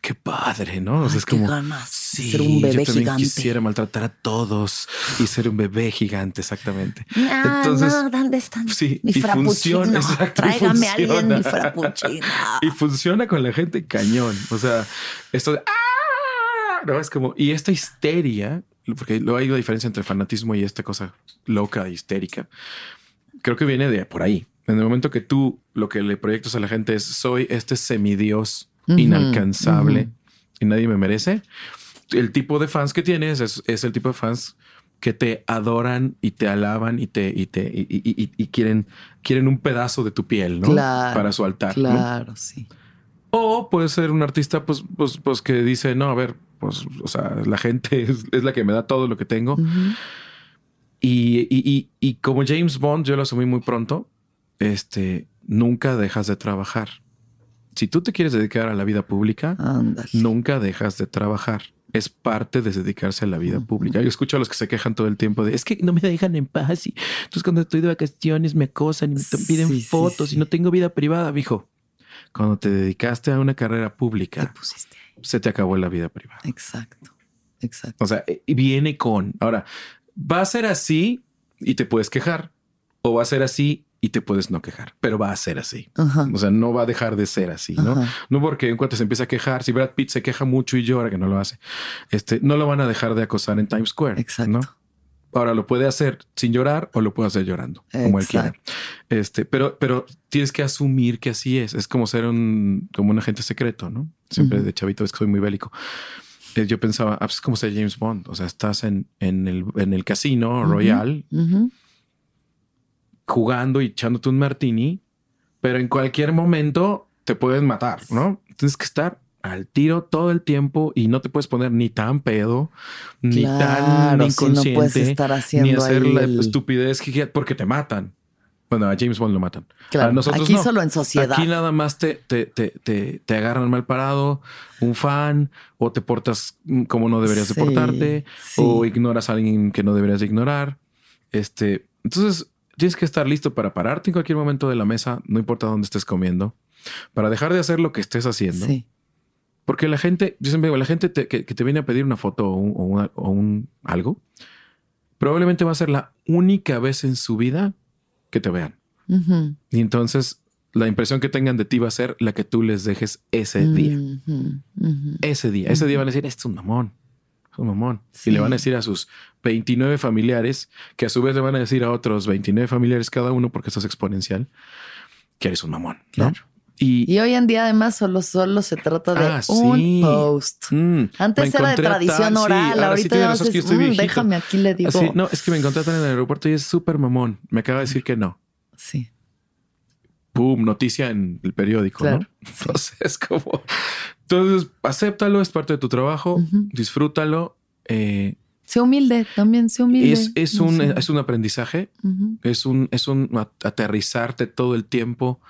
qué padre, ¿no? es como ser un bebé yo gigante. Quisiera maltratar a todos y ser un bebé gigante, exactamente. Entonces, ¿dónde están sí, mi Funciona, Tráigame a alguien mi frappuccino. y funciona con la gente cañón. O sea, esto de, ¡ah! no es como y esta histeria, porque luego hay una diferencia entre fanatismo y esta cosa loca, histérica. Creo que viene de por ahí. En el momento que tú lo que le proyectas a la gente es soy este semidios inalcanzable y nadie me merece. El tipo de fans que tienes es, el tipo de fans que te adoran y te alaban y te y te y, quieren quieren un pedazo de tu piel, ¿no? Para su altar. Claro, sí. O puede ser un artista, pues, pues, pues que dice, no, a ver, pues, o sea, la gente es, la que me da todo lo que tengo. y, y, como James Bond, yo lo asumí muy pronto, este, nunca dejas de trabajar si tú te quieres dedicar a la vida pública, nunca dejas de trabajar. Es parte de dedicarse a la vida pública. Yo escucho a los que se quejan todo el tiempo de es que no me dejan en paz y entonces cuando estoy de vacaciones me acosan y me piden fotos y no tengo vida privada, viejo. Cuando te dedicaste a una carrera pública, se te acabó la vida privada. Exacto, exacto. O sea, y viene con. Ahora, va a ser así y te puedes quejar, o va a ser así y te puedes no quejar, pero va a ser así. O sea, no va a dejar de ser así, ¿no? No porque en cuanto se empieza a quejar, si Brad Pitt se queja mucho y llora que no lo hace, este, no lo van a dejar de acosar en Times Square. Exacto. Ahora lo puede hacer sin llorar o lo puede hacer llorando, como él quiera. Este, pero, pero tienes que asumir que así es. Es como ser un, como un agente secreto, ¿no? Siempre de chavito es que soy muy bélico. Eh, yo pensaba, ah, pues es como ser James Bond. O sea, estás en, en, el, en el casino royal jugando y echándote un martini, pero en cualquier momento te pueden matar, ¿no? Tienes que estar al tiro todo el tiempo y no te puedes poner ni tan pedo, ni tan inconsciente, ni hacer la estupidez porque te matan. Bueno, a James Bond lo matan. Claro, nosotros aquí solo en sociedad. Aquí nada más te, te, te, te, agarran mal parado, un fan, o te portas como no deberías de portarte, o ignoras a alguien que no deberías de ignorar. Este, entonces, Tienes que estar listo para pararte en cualquier momento de la mesa, no importa dónde estés comiendo, para dejar de hacer lo que estés haciendo. Sí. Porque la gente, yo siempre digo, la gente que, te viene a pedir una foto o, un, algo, probablemente va a ser la única vez en su vida que te vean. Y entonces la impresión que tengan de ti va a ser la que tú les dejes ese día. Ese día. Ese día van a decir, este es un mamón. Un mamón. Sí. Y le van a decir a sus 29 familiares, que a su vez le van a decir a otros 29 familiares cada uno, porque esto es exponencial, que eres un mamón. ¿no? Claro. Y, Y hoy en día además solo, solo se trata de Ah, un sí. post. mm, Antes era de tradición tal- sí, oral, sí ahorita ya razón, es que yo haces, estoy "Mm, viejito". déjame aquí le digo. Así, no, es que me encontré en el aeropuerto y es súper mamón. Me acaba de decir que no. Sí, pum, noticia en el periódico, Claro, ¿no? Entonces es como, entonces acéptalo, es parte de tu trabajo, disfrútalo. eh, sé humilde, también sé humilde. es, es No un, sé. es un aprendizaje, es un, es un at- aterrizarte todo el tiempo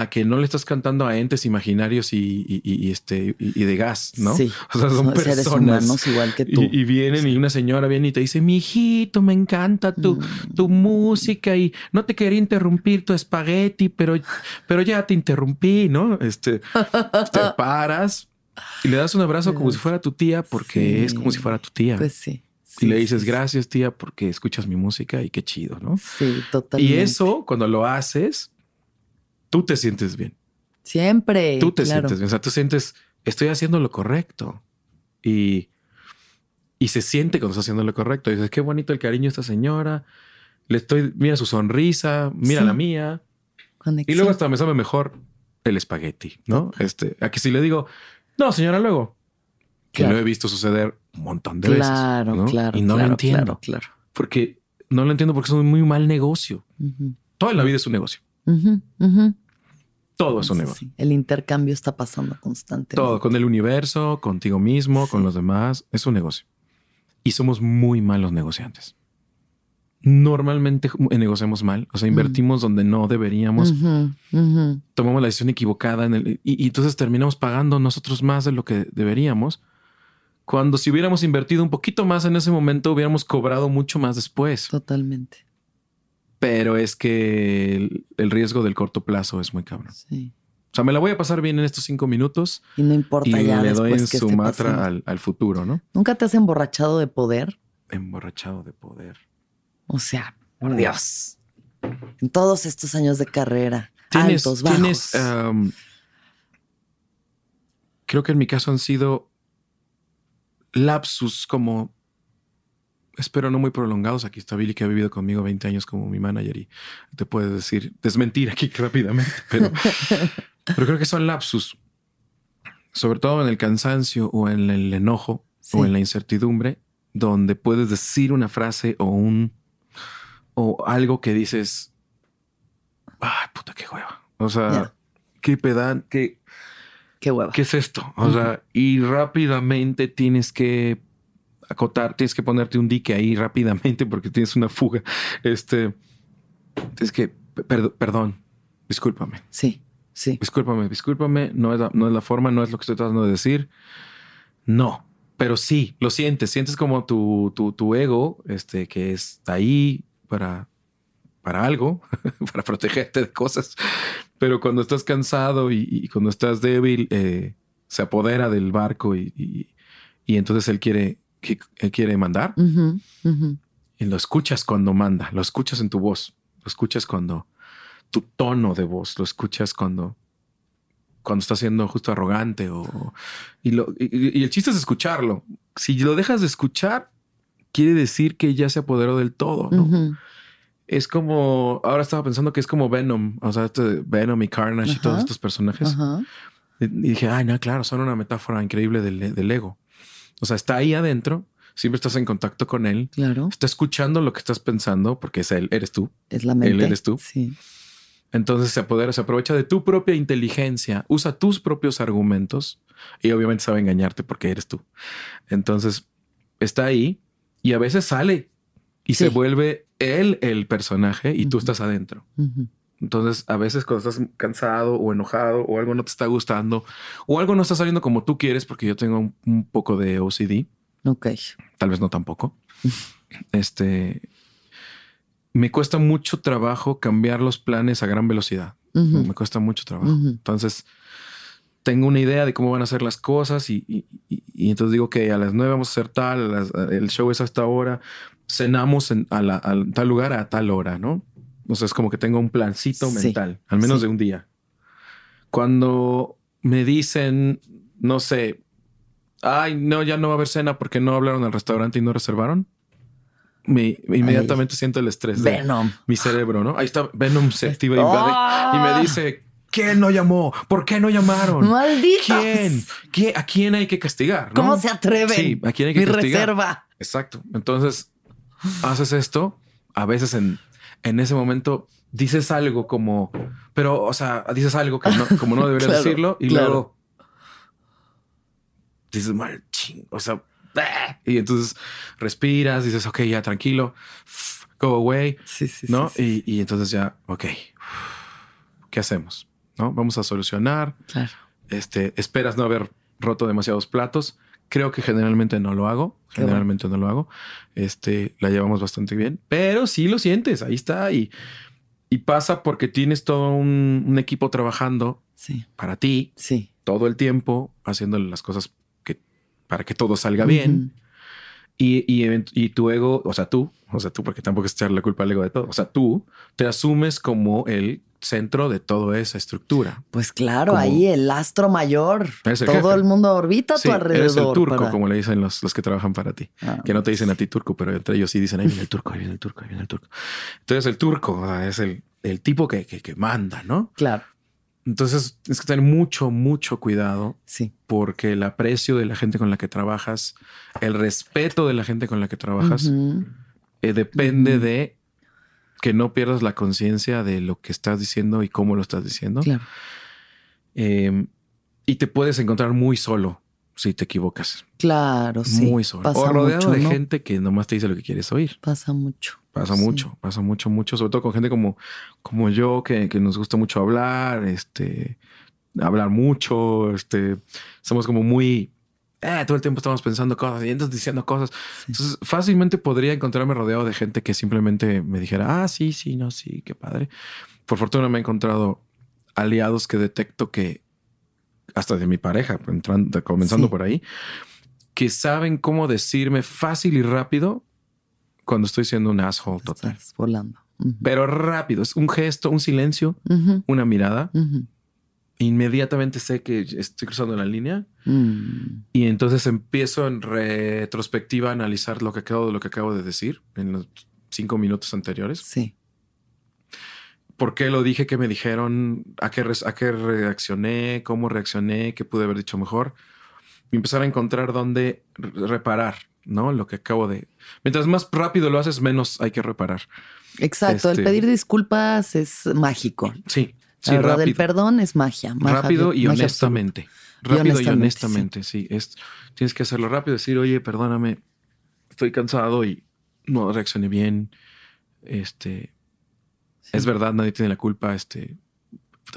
a que no le estás cantando a entes imaginarios y, y- y- y este y, y de gas, ¿no? Sí. O sea, son seres personas. humanos igual que tú. Y, vienen y una señora viene y te dice, mi hijito, me encanta tu, Mm. tu música y no te quería interrumpir tu espagueti, pero, pero ya te interrumpí, ¿no? Este, te paras y le das un abrazo como si fuera tu tía porque Sí. es como si fuera tu tía. Pues sí. y le Sí, dices, sí, gracias tía porque escuchas mi música y qué chido, ¿no? Sí, totalmente. Y eso, cuando lo haces, tú te sientes bien. Siempre. Tú te claro. sientes bien. O sea, tú sientes, estoy haciendo lo correcto. Y, y se siente cuando está haciendo lo correcto. Y dices, qué bonito el cariño de esta señora. Le estoy, mira su sonrisa, mira Sí. la mía. Y luego hasta me sabe mejor el espagueti, ¿no? Este, aquí sí le digo, no, señora, luego. Que Claro. lo he visto suceder un montón de Claro, veces. ¿no? claro. Y no claro, lo entiendo. Claro, claro. Porque no lo entiendo porque es un muy mal negocio. Toda la vida es un negocio. Todo es un negocio. sí. El intercambio está pasando constantemente. Todo, con el universo, contigo mismo, con los demás, es un negocio. Y somos muy malos negociantes. Normalmente eh, negociamos mal, o sea, invertimos donde no deberíamos, tomamos la decisión equivocada en el, y, y entonces terminamos pagando nosotros más de lo que deberíamos. Cuando si hubiéramos invertido un poquito más en ese momento, hubiéramos cobrado mucho más después. Totalmente. Pero es que el, el riesgo del corto plazo es muy cabrón. Sí. O sea, me la voy a pasar bien en estos cinco minutos Y no importa y ya le doy en que Sumatra pasando. al, al futuro, ¿no? ¿Nunca te has emborrachado de poder? Emborrachado de poder. O sea, por. Dios. En todos estos años de carrera, Tienes, altos, bajos. tienes, um, creo que en mi caso han sido lapsus como, espero no muy prolongados. Aquí está Billy que ha vivido conmigo 20 años como mi manager y te puede decir, desmentir aquí rápidamente, pero, pero creo que son lapsus, sobre todo en el cansancio o en el enojo Sí. o en la incertidumbre, donde puedes decir una frase o un o algo que dices, ay, puta, qué hueva. O sea, qué pedan, qué, Qué hueva. qué es esto. O sea, y rápidamente tienes que acotar, tienes que ponerte un dique ahí rápidamente porque tienes una fuga. Este, tienes que, per- perdón, discúlpame. Sí, sí. Discúlpame, discúlpame, no es, la, no es la forma, no es lo que estoy tratando de decir. No, pero sí, lo sientes, sientes como tu, tu, tu ego, este, que está ahí para, para algo, para protegerte de cosas. Pero cuando estás cansado y, y cuando estás débil, eh, se apodera del barco y, y- y entonces él quiere, que- él quiere mandar y lo escuchas cuando manda, lo escuchas en tu voz, lo escuchas cuando tu tono de voz, lo escuchas cuando cuando está siendo justo arrogante o y, lo, y, y el chiste es escucharlo. Si lo dejas de escuchar, quiere decir que ya se apoderó del todo. Es como ahora estaba pensando que es como Venom, o sea, este Venom y Carnage y todos estos personajes. Y dije, ay, no, claro, son una metáfora increíble del, del ego. O sea, está ahí adentro, siempre estás en contacto con él, Claro. está escuchando lo que estás pensando, porque es él, eres tú. Es la mente. eres tú. Sí. Entonces se apodera, se aprovecha de tu propia inteligencia, usa tus propios argumentos y obviamente sabe engañarte porque eres tú. Entonces está ahí y a veces sale y se vuelve él el personaje y tú estás adentro. Entonces, a veces cuando estás cansado o enojado o algo no te está gustando o algo no está saliendo como tú quieres, porque yo tengo un, un poco de OCD, Ok. tal vez no tampoco. este me cuesta mucho trabajo cambiar los planes a gran velocidad. Me cuesta mucho trabajo. Entonces, tengo una idea de cómo van a ser las cosas y, y- y- y entonces digo que a las nueve vamos a hacer tal, a las- el show es hasta ahora, cenamos en, a, la- a tal lugar a tal hora, ¿no? O sea, es como que tengo un plancito Sí, mental, al menos sí. de un día. Cuando me dicen, no sé, ay, no, ya no va a haber cena porque no hablaron al restaurante y no reservaron, me, inmediatamente siento el estrés de Venom. mi cerebro, ¿no? Ahí está Venom se activa y, invade ¡Ah! y me dice, ¿quién no llamó? ¿Por qué no llamaron? ¡Malditos! ¿Quién? ¿Quién? ¿A quién hay que castigar? no? ¿Cómo se atreven? Sí, ¿a quién hay que Mi castigar? reserva. Exacto. Entonces, haces esto, a veces en, en ese momento dices algo como, pero, o sea, dices algo que no, como no deberías Claro, decirlo y claro. luego dices, mal ching, o sea, y entonces respiras, dices, ok, ya tranquilo, go away, Sí, sí, ¿no? sí. Y, y entonces ya, ok, ¿qué hacemos? ¿No? Vamos a solucionar. Claro. Este, esperas no haber roto demasiados platos. Creo que generalmente no lo hago. Bueno. Generalmente no lo hago. Este, la llevamos bastante bien, pero sí lo sientes. Ahí está. Y, y pasa porque tienes todo un, un equipo trabajando Sí, para ti sí. todo el tiempo, haciendo las cosas que, para que todo salga bien. Y, y, tu ego, o sea, tú, o sea, tú, porque tampoco es echarle la culpa al ego de todo. O sea, tú te asumes como el centro de toda esa estructura. Pues claro, Como- ahí el astro mayor. El Todo jefe. el mundo orbita a Sí, tu alrededor. eres el turco, para- como le dicen los, los que trabajan para ti. Ah, Que no te dicen a ti turco, pero entre ellos sí dicen, ahí viene el turco, ahí viene el turco, ahí viene el turco. Entonces el turco es el, el tipo que, que, que manda, ¿no? Claro, Entonces tienes que tener mucho, mucho cuidado sí. porque el aprecio de la gente con la que trabajas, el respeto de la gente con la que trabajas, eh, depende de que no pierdas la conciencia de lo que estás diciendo y cómo lo estás diciendo. Claro. Eh, y te puedes encontrar muy solo si te equivocas. Claro, sí. muy solo. Pasa o rodeado mucho, de ¿no? gente que nomás te dice lo que quieres oír. Pasa mucho. Pasa Sí. mucho, pasa mucho, mucho, sobre todo con gente como, como yo, que, que nos gusta mucho hablar, este, hablar mucho, este, somos como muy, eh, todo el tiempo estamos pensando cosas y entonces diciendo cosas. Entonces, fácilmente podría encontrarme rodeado de gente que simplemente me dijera, ah, sí, sí, no, sí, qué padre. Por fortuna me he encontrado aliados que detecto que, hasta de mi pareja, entrando, comenzando Sí. por ahí, que saben cómo decirme fácil y rápido cuando estoy siendo un asshole total. Estás volando. Ujú. Pero rápido, es un gesto, un silencio, Ujú, una mirada. ujú. Inmediatamente sé que estoy cruzando la línea Mm, y entonces empiezo en retrospectiva a analizar lo que acabo, lo que acabo de decir en los cinco minutos anteriores. Sí. ¿Por qué lo dije? ¿Qué me dijeron? ¿A qué, a qué reaccioné? ¿Cómo reaccioné? ¿Qué pude haber dicho mejor? Y empezar a encontrar dónde re- reparar, ¿no? Lo que acabo de... Mientras más rápido lo haces, menos hay que reparar. Exacto. Este- El pedir disculpas es mágico. Sí, sí, La verdad, el rápido. perdón es magia. magia- rápido y magia honestamente. Rápido y honestamente, honestamente, sí. Es, tienes que hacerlo rápido, decir, oye, perdóname, estoy cansado y no reaccioné bien. Este, Sí. es verdad, nadie tiene la culpa, este, te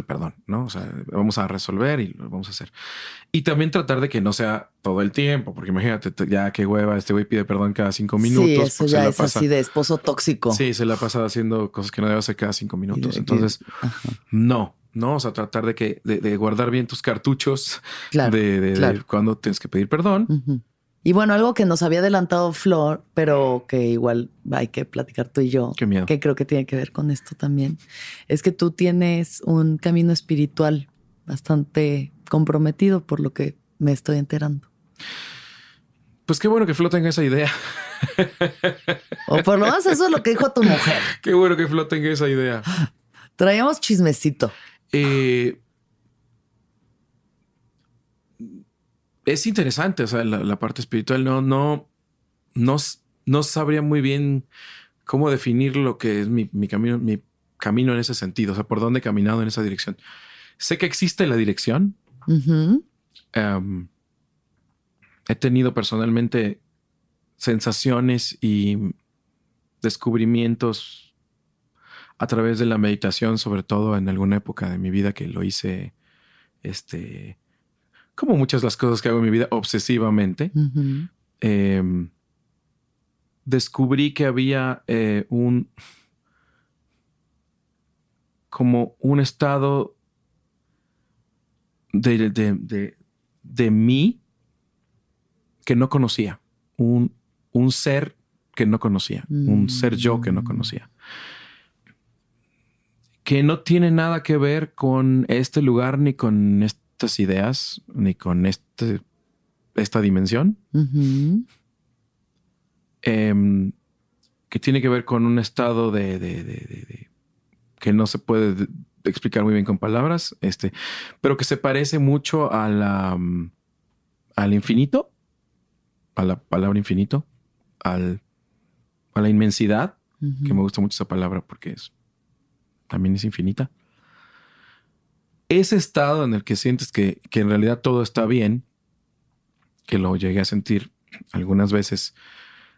perdón, ¿no? O sea, vamos a resolver y lo vamos a hacer. Y también tratar de que no sea todo el tiempo, porque imagínate, te- ya qué hueva, este güey pide perdón cada cinco minutos. Sí, eso ya es pasa- así de esposo tóxico. Sí, se la pasa haciendo cosas que no debe hacer cada cinco minutos. Entonces, no, no, o sea, tratar de que, de, de guardar bien tus cartuchos Claro. de, de- de claro. cuando tienes que pedir perdón. Y bueno, algo que nos había adelantado Flor, pero que igual hay que platicar tú y yo, Qué miedo. que creo que tiene que ver con esto también, es que tú tienes un camino espiritual bastante comprometido por lo que me estoy enterando. Pues qué bueno que Flo tenga esa idea. O por lo menos eso es lo que dijo tu mujer. Qué bueno que Flo tenga esa idea. Traíamos chismecito. Eh, es interesante, o sea, la, la parte espiritual no, no, no, no sabría muy bien cómo definir lo que es mi, mi camino, mi camino en ese sentido, o sea, por dónde he caminado en esa dirección. Sé que existe la dirección. Em, he tenido personalmente sensaciones y descubrimientos a través de la meditación, sobre todo en alguna época de mi vida que lo hice, este, como muchas de las cosas que hago en mi vida, obsesivamente. Em, descubrí que había eh, un como un estado de, de, de, de mí que no conocía, un, un ser que no conocía, un ser yo que no conocía. que no tiene nada que ver con este lugar, ni con estas ideas, ni con este, esta dimensión. Em, que tiene que ver con un estado de, que no se puede explicar muy bien con palabras, este, pero que se parece mucho a la, mm, al infinito, a la palabra infinito, al, a la inmensidad, que me gusta mucho esa palabra porque es también es infinita. Ese estado en el que sientes que, que en realidad todo está bien, que lo llegué a sentir algunas veces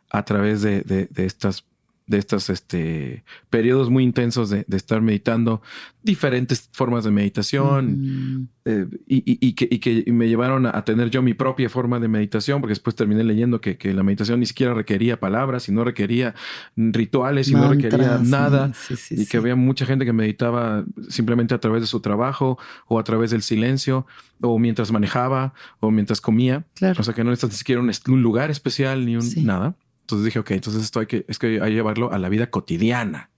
a través de, de, de estas de estos este, periodos muy intensos de, estar meditando, diferentes formas de meditación eh, y, que, me llevaron a, tener yo mi propia forma de meditación, porque después terminé leyendo que, la meditación ni siquiera requería palabras y no requería rituales y no requería nada y que había mucha gente que meditaba simplemente a través de su trabajo o a través del silencio o mientras manejaba o mientras comía. O sea que no necesitas ni siquiera un, lugar especial ni un nada. Entonces dije, ok, entonces esto hay que, es que hay que llevarlo a la vida cotidiana.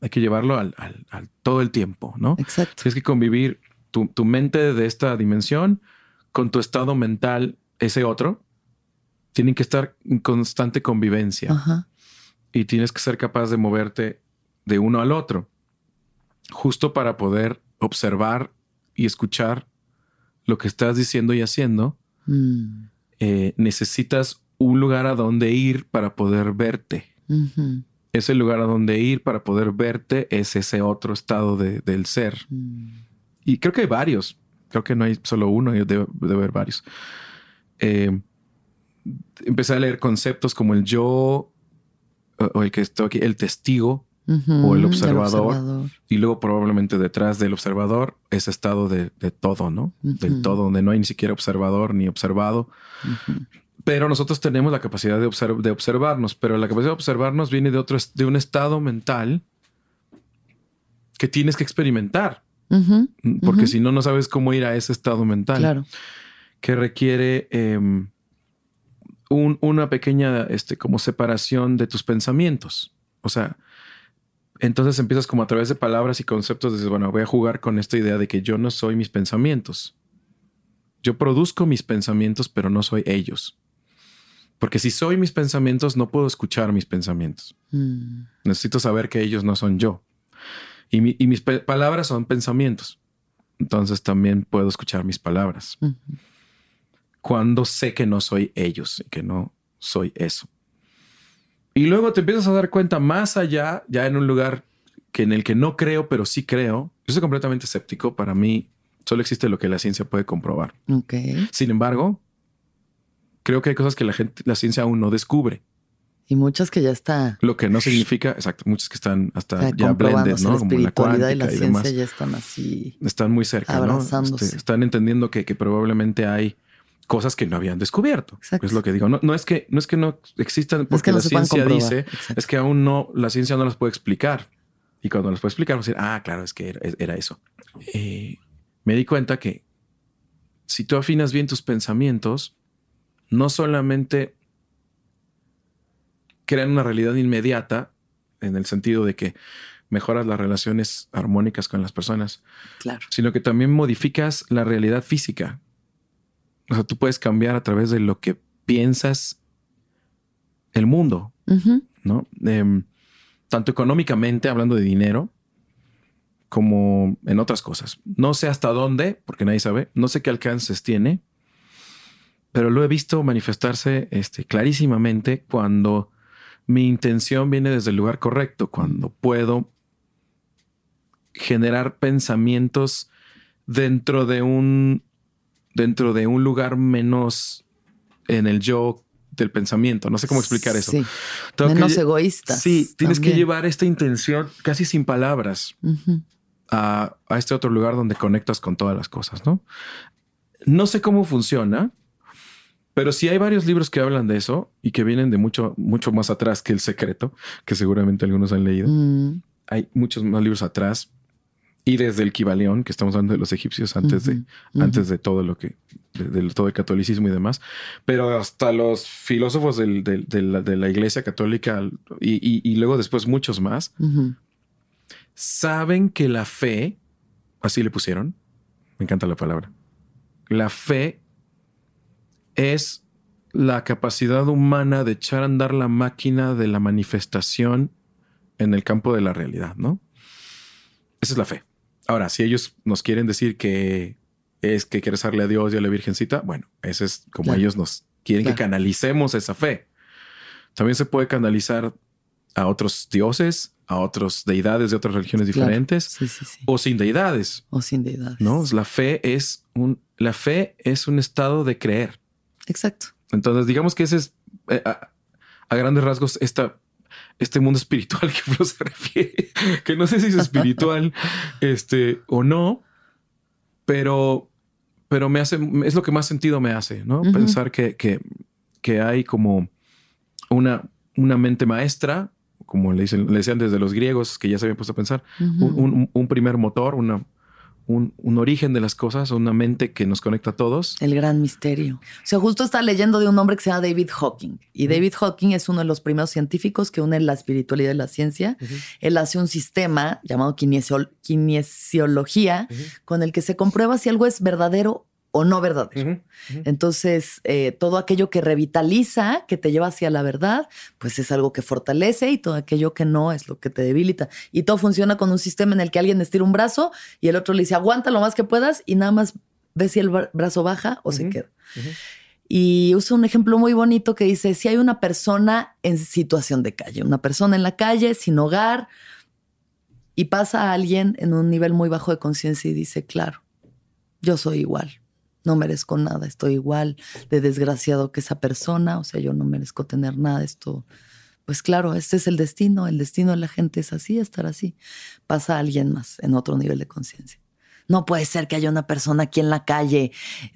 Hay que llevarlo al, todo el tiempo, ¿no? Exacto. Tienes que convivir tu, mente de esta dimensión con tu estado mental, ese otro. Tienen que estar en constante convivencia. Y tienes que ser capaz de moverte de uno al otro, justo para poder observar y escuchar lo que estás diciendo y haciendo. Mm. Eh, necesitas un lugar a donde ir para poder verte. Ese lugar a donde ir para poder verte es ese otro estado del ser. Mm. Y creo que hay varios. Creo que no hay solo uno, debe, haber varios. Eh, empecé a leer conceptos como el yo, o el que estoy aquí, el testigo, o el observador, Y luego probablemente detrás del observador, ese estado de, todo, ¿no? Del todo, donde no hay ni siquiera observador ni observado. Pero nosotros tenemos la capacidad de, de observarnos, pero la capacidad de observarnos viene de, otro, de un estado mental que tienes que experimentar. Porque si no, no sabes cómo ir a ese estado mental. Claro. Que requiere em, una pequeña este, como separación de tus pensamientos. O sea, entonces empiezas como a través de palabras y conceptos, dices, bueno, voy a jugar con esta idea de que yo no soy mis pensamientos. Yo produzco mis pensamientos, pero no soy ellos. Porque si soy mis pensamientos, no puedo escuchar mis pensamientos. Mm. Necesito saber que ellos no son yo. Y, mis palabras son pensamientos. Entonces también puedo escuchar mis palabras. Cuando sé que no soy ellos y que no soy eso. Y luego te empiezas a dar cuenta más allá, ya en un lugar que en el que no creo, pero sí creo. Yo soy completamente escéptico. Para mí solo existe lo que la ciencia puede comprobar. Sin embargo, creo que hay cosas que la gente, la ciencia aún no descubre. Y muchas que ya está. Lo que no significa, exacto, muchas que están hasta ya blended, ¿no? La Como la cuántica y la ciencia ya están así. Están muy cerca, ¿no? Este, están entendiendo que, probablemente hay cosas que no habían descubierto. Es lo que digo. No, no, es que no es que no existan porque la ciencia dice, es que aún no, la ciencia no las puede explicar. Y cuando las puede explicar, vamos a decir, ah, claro, es que era, eso. Eh, me di cuenta que si tú afinas bien tus pensamientos, no solamente crean una realidad inmediata, en el sentido de que mejoras las relaciones armónicas con las personas, claro. sino que también modificas la realidad física. O sea, tú puedes cambiar a través de lo que piensas el mundo, ¿no? Em, tanto económicamente, hablando de dinero, como en otras cosas. No sé hasta dónde, porque nadie sabe, no sé qué alcances tiene, pero lo he visto manifestarse este, clarísimamente cuando mi intención viene desde el lugar correcto, cuando puedo generar pensamientos dentro de un dentro de un lugar menos en el yo del pensamiento. No sé cómo explicar eso. menos egoísta. Sí, tienes que llevar esta intención casi sin palabras a, a, este otro lugar donde conectas con todas las cosas, ¿no? No sé cómo funciona, pero sí hay varios libros que hablan de eso y que vienen de mucho, mucho más atrás que El Secreto, que seguramente algunos han leído. Mm. Hay muchos más libros atrás y desde el Kibaleón, que estamos hablando de los egipcios antes de, antes de todo lo que, de, todo el catolicismo y demás, pero hasta los filósofos de, la, iglesia católica y, luego después muchos más, saben que la fe, así le pusieron, me encanta la palabra, la fe es la capacidad humana de echar a andar la máquina de la manifestación en el campo de la realidad, ¿no? Esa es la fe. Ahora, si ellos nos quieren decir que es que quieres darle a Dios y a la Virgencita, bueno, ese es como ellos nos quieren que canalicemos esa fe. También se puede canalizar a otros dioses, a otras deidades de otras religiones diferentes, o sin deidades. O sin deidades. No, la fe es un, la fe es un estado de creer. Exacto. Entonces, digamos que ese es eh, a, grandes rasgos esta, este mundo espiritual que Flo se refiere, que no sé si es espiritual este, o no, pero, pero me hace, es lo que más sentido me hace, ¿no? Pensar que, que, que, hay como una, una mente maestra, como le, dicen, le decían desde los griegos, que ya se habían puesto a pensar, un, un, primer motor, una, un, origen de las cosas, una mente que nos conecta a todos. El gran misterio. O sea, justo está leyendo de un hombre que se llama David Hawking. Y David Hawking es uno de los primeros científicos que une la espiritualidad y la ciencia. Él hace un sistema llamado kinesiología con el que se comprueba si algo es verdadero o no verdadero. Entonces, eh, todo aquello que revitaliza, que te lleva hacia la verdad, pues es algo que fortalece y todo aquello que no es lo que te debilita. Y todo funciona con un sistema en el que alguien estira un brazo y el otro le dice, aguanta lo más que puedas y nada más ve si el brazo baja o se queda. Y usa un ejemplo muy bonito que dice, si hay una persona en situación de calle, una persona en la calle, sin hogar, y pasa a alguien en un nivel muy bajo de conciencia y dice, claro, yo soy igual, no merezco nada, estoy igual de desgraciado que esa persona, o sea, yo no merezco tener nada, esto, pues claro, este es el destino, el destino de la gente es así, estar así. Pasa a alguien más en otro nivel de conciencia. No puede ser que haya una persona aquí en la calle.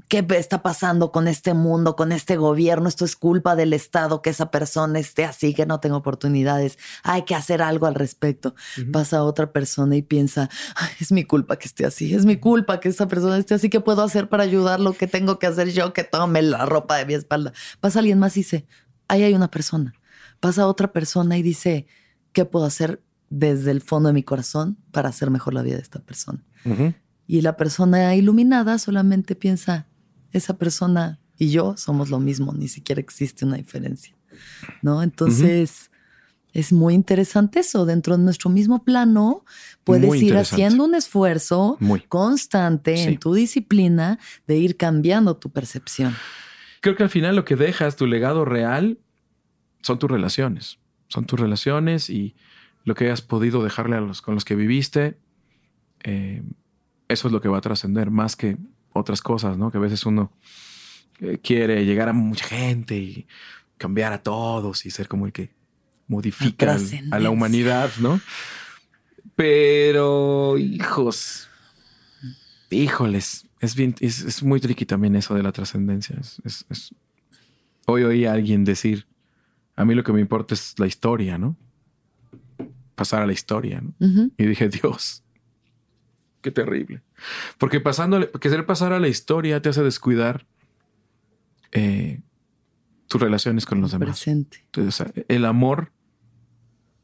¿Qué está pasando con este mundo, con este gobierno? Esto es culpa del Estado que esa persona esté así, que no tenga oportunidades. Hay que hacer algo al respecto. Pasa otra persona y piensa, es mi culpa que esté así, es mi culpa que esa persona esté así. ¿Qué puedo hacer para ayudarlo? ¿Qué tengo que hacer yo que tome la ropa de mi espalda? Pasa alguien más y dice, ahí hay una persona. Pasa otra persona y dice, ¿qué puedo hacer desde el fondo de mi corazón para hacer mejor la vida de esta persona? Y la persona iluminada solamente piensa, esa persona y yo somos lo mismo, ni siquiera existe una diferencia. ¿No? Entonces, es muy interesante eso. Dentro de nuestro mismo plano, puedes ir haciendo un esfuerzo constante en tu disciplina de ir cambiando tu percepción. Creo que al final lo que dejas, tu legado real, son tus relaciones. Son tus relaciones y lo que has podido dejarle a los con los que viviste. Eh, eso es lo que va a trascender más que otras cosas, ¿no? Que a veces uno eh, quiere llegar a mucha gente y cambiar a todos y ser como el que modifica a la humanidad, ¿no? Pero, hijos, híjoles, es bien, es, muy tricky también eso de la trascendencia. Hoy oí a alguien decir, a mí lo que me importa es la historia, ¿no? Pasar a la historia, ¿no? Y dije, Dios, Qué terrible. Porque pasando, querer pasar a la historia te hace descuidar eh, tus relaciones con los demás. Entonces, el amor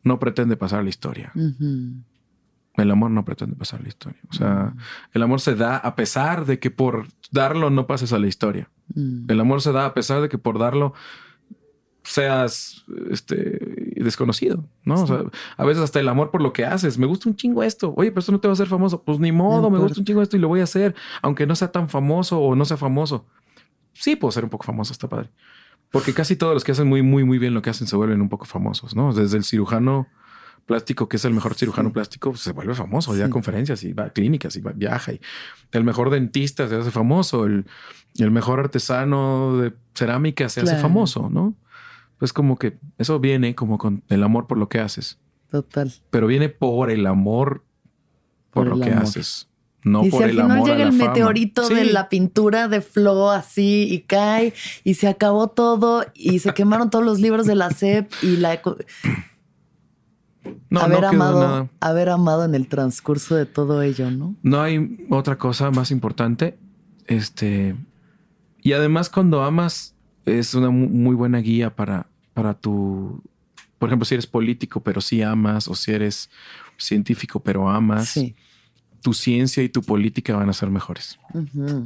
no pretende pasar a la historia. El amor no pretende pasar a la historia. O sea, el amor se da a pesar de que por darlo no pases a la historia. Mm. El amor se da a pesar de que por darlo seas este, desconocido, ¿no? O sea, a veces hasta el amor por lo que haces. Me gusta un chingo esto. Oye, pero esto no te va a hacer famoso. Pues ni modo, me gusta un chingo esto y lo voy a hacer, aunque no sea tan famoso o no sea famoso. Sí puedo ser un poco famoso, está padre. Porque casi todos los que hacen muy, muy, muy bien lo que hacen se vuelven un poco famosos, ¿no? Desde el cirujano plástico, que es el mejor cirujano plástico, pues, se vuelve famoso, ya a conferencias y va a clínicas y viaja. Y el mejor dentista se hace famoso, el, el mejor artesano de cerámica se hace famoso, ¿no? Pues como que eso viene como con el amor por lo que haces. Total. Pero viene por el amor por, lo que haces. No por el amor. al final llega el meteorito de la pintura de Flo así y cae y se acabó todo y se quemaron todos los libros de la SEP y la no, haber amado, haber amado en el transcurso de todo ello, ¿no? No hay otra cosa más importante. Este y además cuando amas es una muy buena guía para, para tu, por ejemplo, si eres político, pero si amas, o si eres científico, pero amas, tu ciencia y tu política van a ser mejores.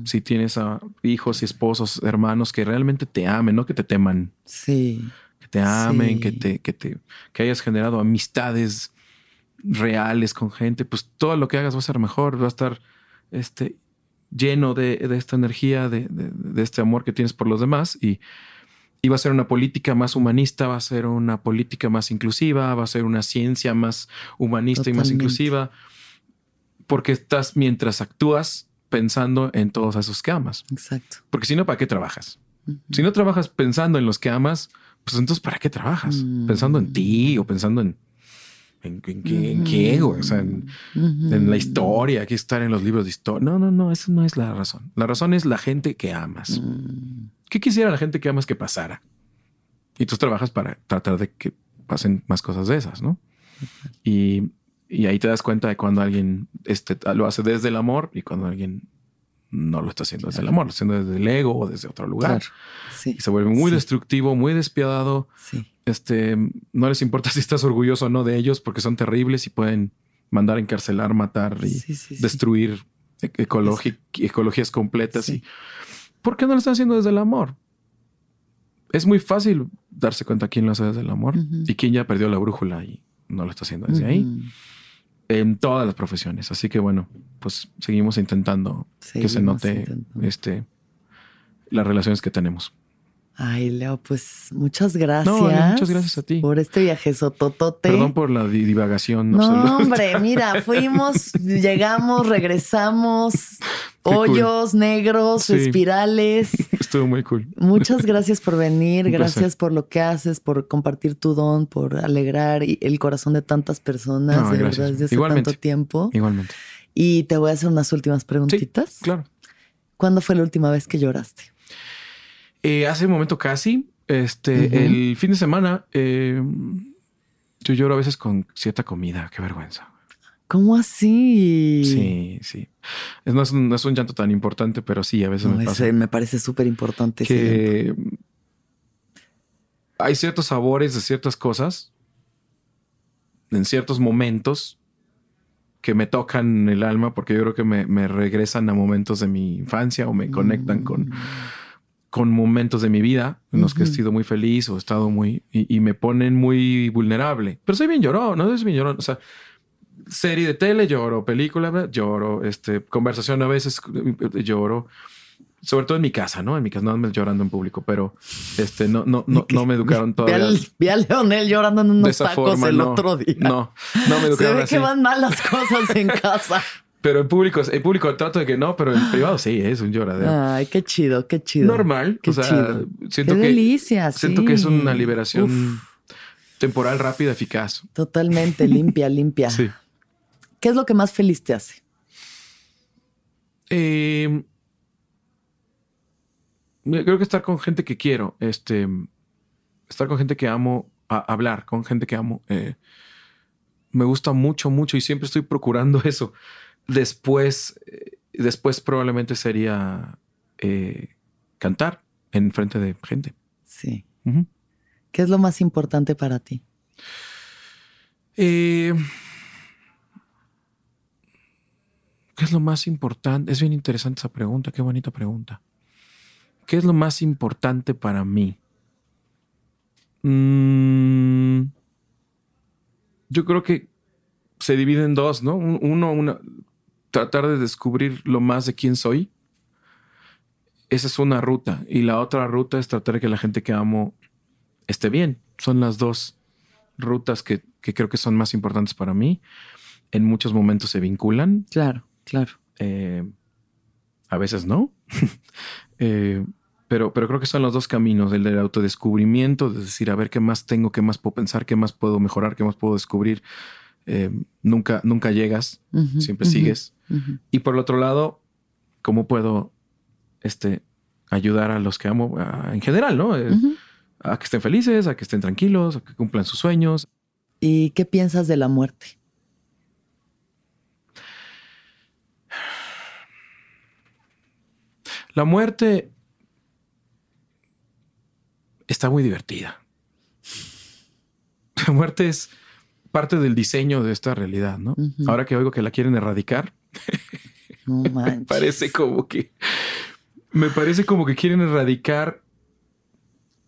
Si tienes a hijos y esposos, hermanos que realmente te amen, no que te teman. Sí. Que te amen, que te, que te, que hayas generado amistades reales con gente, pues todo lo que hagas va a ser mejor, va a estar este, lleno de, esta energía, de, este amor que tienes por los demás y, va a ser una política más humanista, va a ser una política más inclusiva, va a ser una ciencia más humanista y más inclusiva, porque estás mientras actúas pensando en todos esos que amas. Exacto. Porque si no, ¿para qué trabajas? Si no trabajas pensando en los que amas, pues entonces ¿para qué trabajas? Mm. Pensando en ti o pensando en ¿En, qué, O sea, en, la historia, aquí estar en los libros de historia. No, no, no, esa no es la razón. La razón es la gente que amas. Mm. ¿Qué quisiera la gente que amas que pasara? Y tú trabajas para tratar de que pasen más cosas de esas, ¿no? Y, ahí te das cuenta de cuando alguien este, lo hace desde el amor y cuando alguien no lo está haciendo desde el amor, lo está haciendo desde el ego o desde otro lugar. Y se vuelve muy destructivo, muy despiadado. Sí. Este, no les importa si estás orgulloso o no de ellos porque son terribles y pueden mandar a encarcelar, matar y destruir ecologías completas. Y, ¿Por qué no lo están haciendo desde el amor? Es muy fácil darse cuenta quién lo hace desde el amor y quién ya perdió la brújula y no lo está haciendo desde ahí. En todas las profesiones. Así que bueno, pues seguimos intentando que se note este las relaciones que tenemos. Ay, Leo, pues muchas gracias. No, muchas gracias a ti. Por este viaje sototote. Perdón por la divagación. No, hombre, mira, fuimos, llegamos, regresamos, hoyos negros, espirales. Estuvo muy cool. Muchas gracias por venir, gracias por lo que haces, por compartir tu don, por alegrar el corazón de tantas personas, de verdad, desde hace tanto tiempo. Igualmente. Y te voy a hacer unas últimas preguntitas. claro. ¿Cuándo fue la última vez que lloraste? Eh, hace un momento casi, este, el fin de semana, eh, yo lloro a veces con cierta comida. Qué vergüenza. ¿Cómo así? Sí, sí. no, es un, llanto tan importante, pero sí, a veces me pasa. me parece súper importante. Que hay ciertos sabores de ciertas cosas en ciertos momentos que me tocan el alma porque yo creo que me, regresan a momentos de mi infancia o me conectan con mm con momentos de mi vida en los que he sido muy feliz o he estado muy y, me ponen muy vulnerable. Pero soy bien llorón, no soy bien llorón. O sea, serie de tele lloro, película lloro, este, conversación a veces lloro. Sobre todo en mi casa, ¿no? En mi casa, no me llorando en público, pero este, no, no, no, no me educaron todavía. Vi a, Leonel llorando en unos tacos el otro día. No, no me educaron Se ve que van mal las cosas en casa. Pero en público, en público trato de que no, pero en privado sí, es un lloradero. Ay, qué chido, qué chido. Normal. Qué o sea, chido. Siento qué que, delicia. Siento que es una liberación temporal, rápida, eficaz. Totalmente limpia, limpia. Sí. ¿Qué es lo que más feliz te hace? Em, creo que estar con gente que quiero, este, estar con gente que amo, hablar con gente que amo, eh, me gusta mucho, mucho y siempre estoy procurando eso. Después, eh, después probablemente sería eh, cantar en frente de gente. Sí. ¿Qué es lo más importante para ti? Eh, ¿Qué es lo más importante? Es bien interesante esa pregunta, qué bonita pregunta. ¿Qué es lo más importante para mí? Mm, yo creo que se divide en dos, ¿no? Uno, una, tratar de descubrir lo más de quién soy. Esa es una ruta. Y la otra ruta es tratar de que la gente que amo esté bien. Son las dos rutas que, creo que son más importantes para mí. En muchos momentos se vinculan. Claro, claro. Eh, a veces no. Eh, pero, pero creo que son los dos caminos, el del autodescubrimiento, de decir, a ver qué más tengo, qué más puedo pensar, qué más puedo mejorar, qué más puedo descubrir. Eh, nunca, nunca llegas, siempre sigues. Y por el otro lado, ¿cómo puedo este, ayudar a los que amo en general, ¿no? Eh, a que estén felices, a que estén tranquilos, a que cumplan sus sueños. ¿Y qué piensas de la muerte? La muerte está muy divertida. La muerte es parte del diseño de esta realidad, ¿no? Ahora que oigo que la quieren erradicar, me parece como que me parece como que quieren erradicar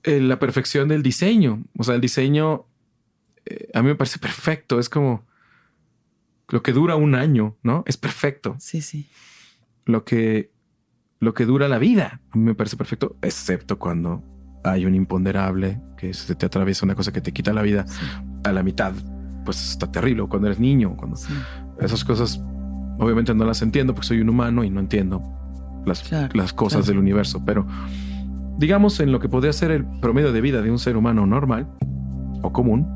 eh, la perfección del diseño. O sea, el diseño eh, a mí me parece perfecto. Es como lo que dura un año, ¿no? Es perfecto. Sí, sí. Lo que, lo que dura la vida, a mí me parece perfecto, excepto cuando hay un imponderable que se te atraviesa una cosa que te quita la vida a la mitad. Pues está terrible. Cuando eres niño, cuando esas cosas, obviamente no las entiendo porque soy un humano y no entiendo las, las cosas del universo, pero digamos en lo que podría ser el promedio de vida de un ser humano normal o común,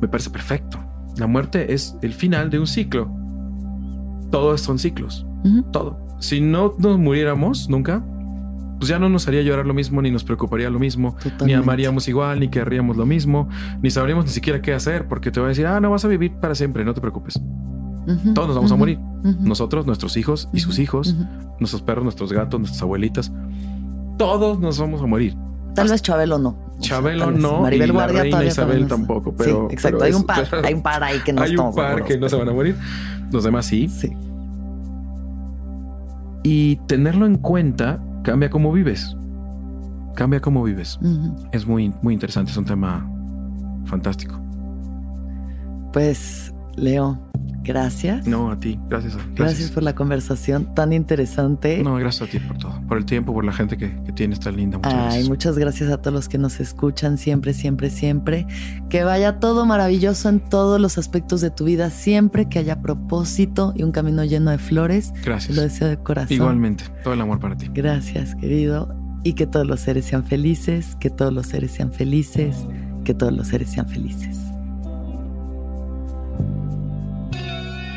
me parece perfecto. La muerte es el final de un ciclo. Todos son ciclos. Todo. Si no nos muriéramos nunca, pues ya no nos haría llorar lo mismo, ni nos preocuparía lo mismo, ni amaríamos igual, ni querríamos lo mismo, ni sabríamos ni siquiera qué hacer, porque te voy a decir, ah, no vas a vivir para siempre, no te preocupes. Todos nos vamos a morir. Nosotros, nuestros hijos y sus hijos, nuestros perros, nuestros gatos, nuestras abuelitas, todos nos vamos a morir. Tal vez Chabelo no. Chabelo no. Maribel y la reina Isabel tampoco. Pero, sí, exacto. hay un par. hay un par ahí que no Hay un par que no se van a morir. Los demás sí. Sí. Y tenerlo en cuenta cambia cómo vives. Cambia cómo vives. Es muy, muy interesante. Es un tema fantástico. Pues, Leo, Gracias. No, a ti. Gracias. Gracias. por la conversación tan interesante. No, gracias a ti por todo. Por el tiempo, por la gente que, que tienes tan linda. Muchas Ay, muchas gracias a todos los que nos escuchan siempre, siempre, siempre. Que vaya todo maravilloso en todos los aspectos de tu vida, siempre que haya propósito y un camino lleno de flores. Gracias. Lo deseo de corazón. Igualmente. Todo el amor para ti. Gracias, querido. Y que todos los seres sean felices, que todos los seres sean felices, que todos los seres sean felices.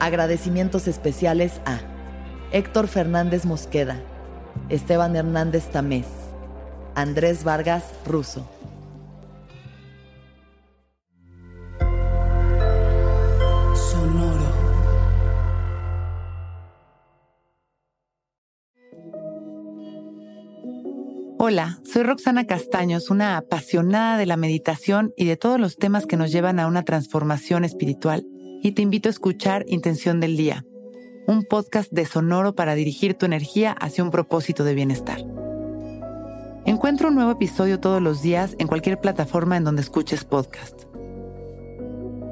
Agradecimientos especiales a Héctor Fernández Mosqueda, Esteban Hernández Tamés, Andrés Vargas Russo. Sonoro. Hola, soy Roxana Castaños, una apasionada de la meditación y de todos los temas que nos llevan a una transformación espiritual y te invito a escuchar Intención del Día, un podcast de Sonoro para dirigir tu energía hacia un propósito de bienestar. Encuentro un nuevo episodio todos los días en cualquier plataforma en donde escuches podcast.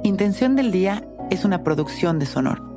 Intención del Día es una producción de Sonoro.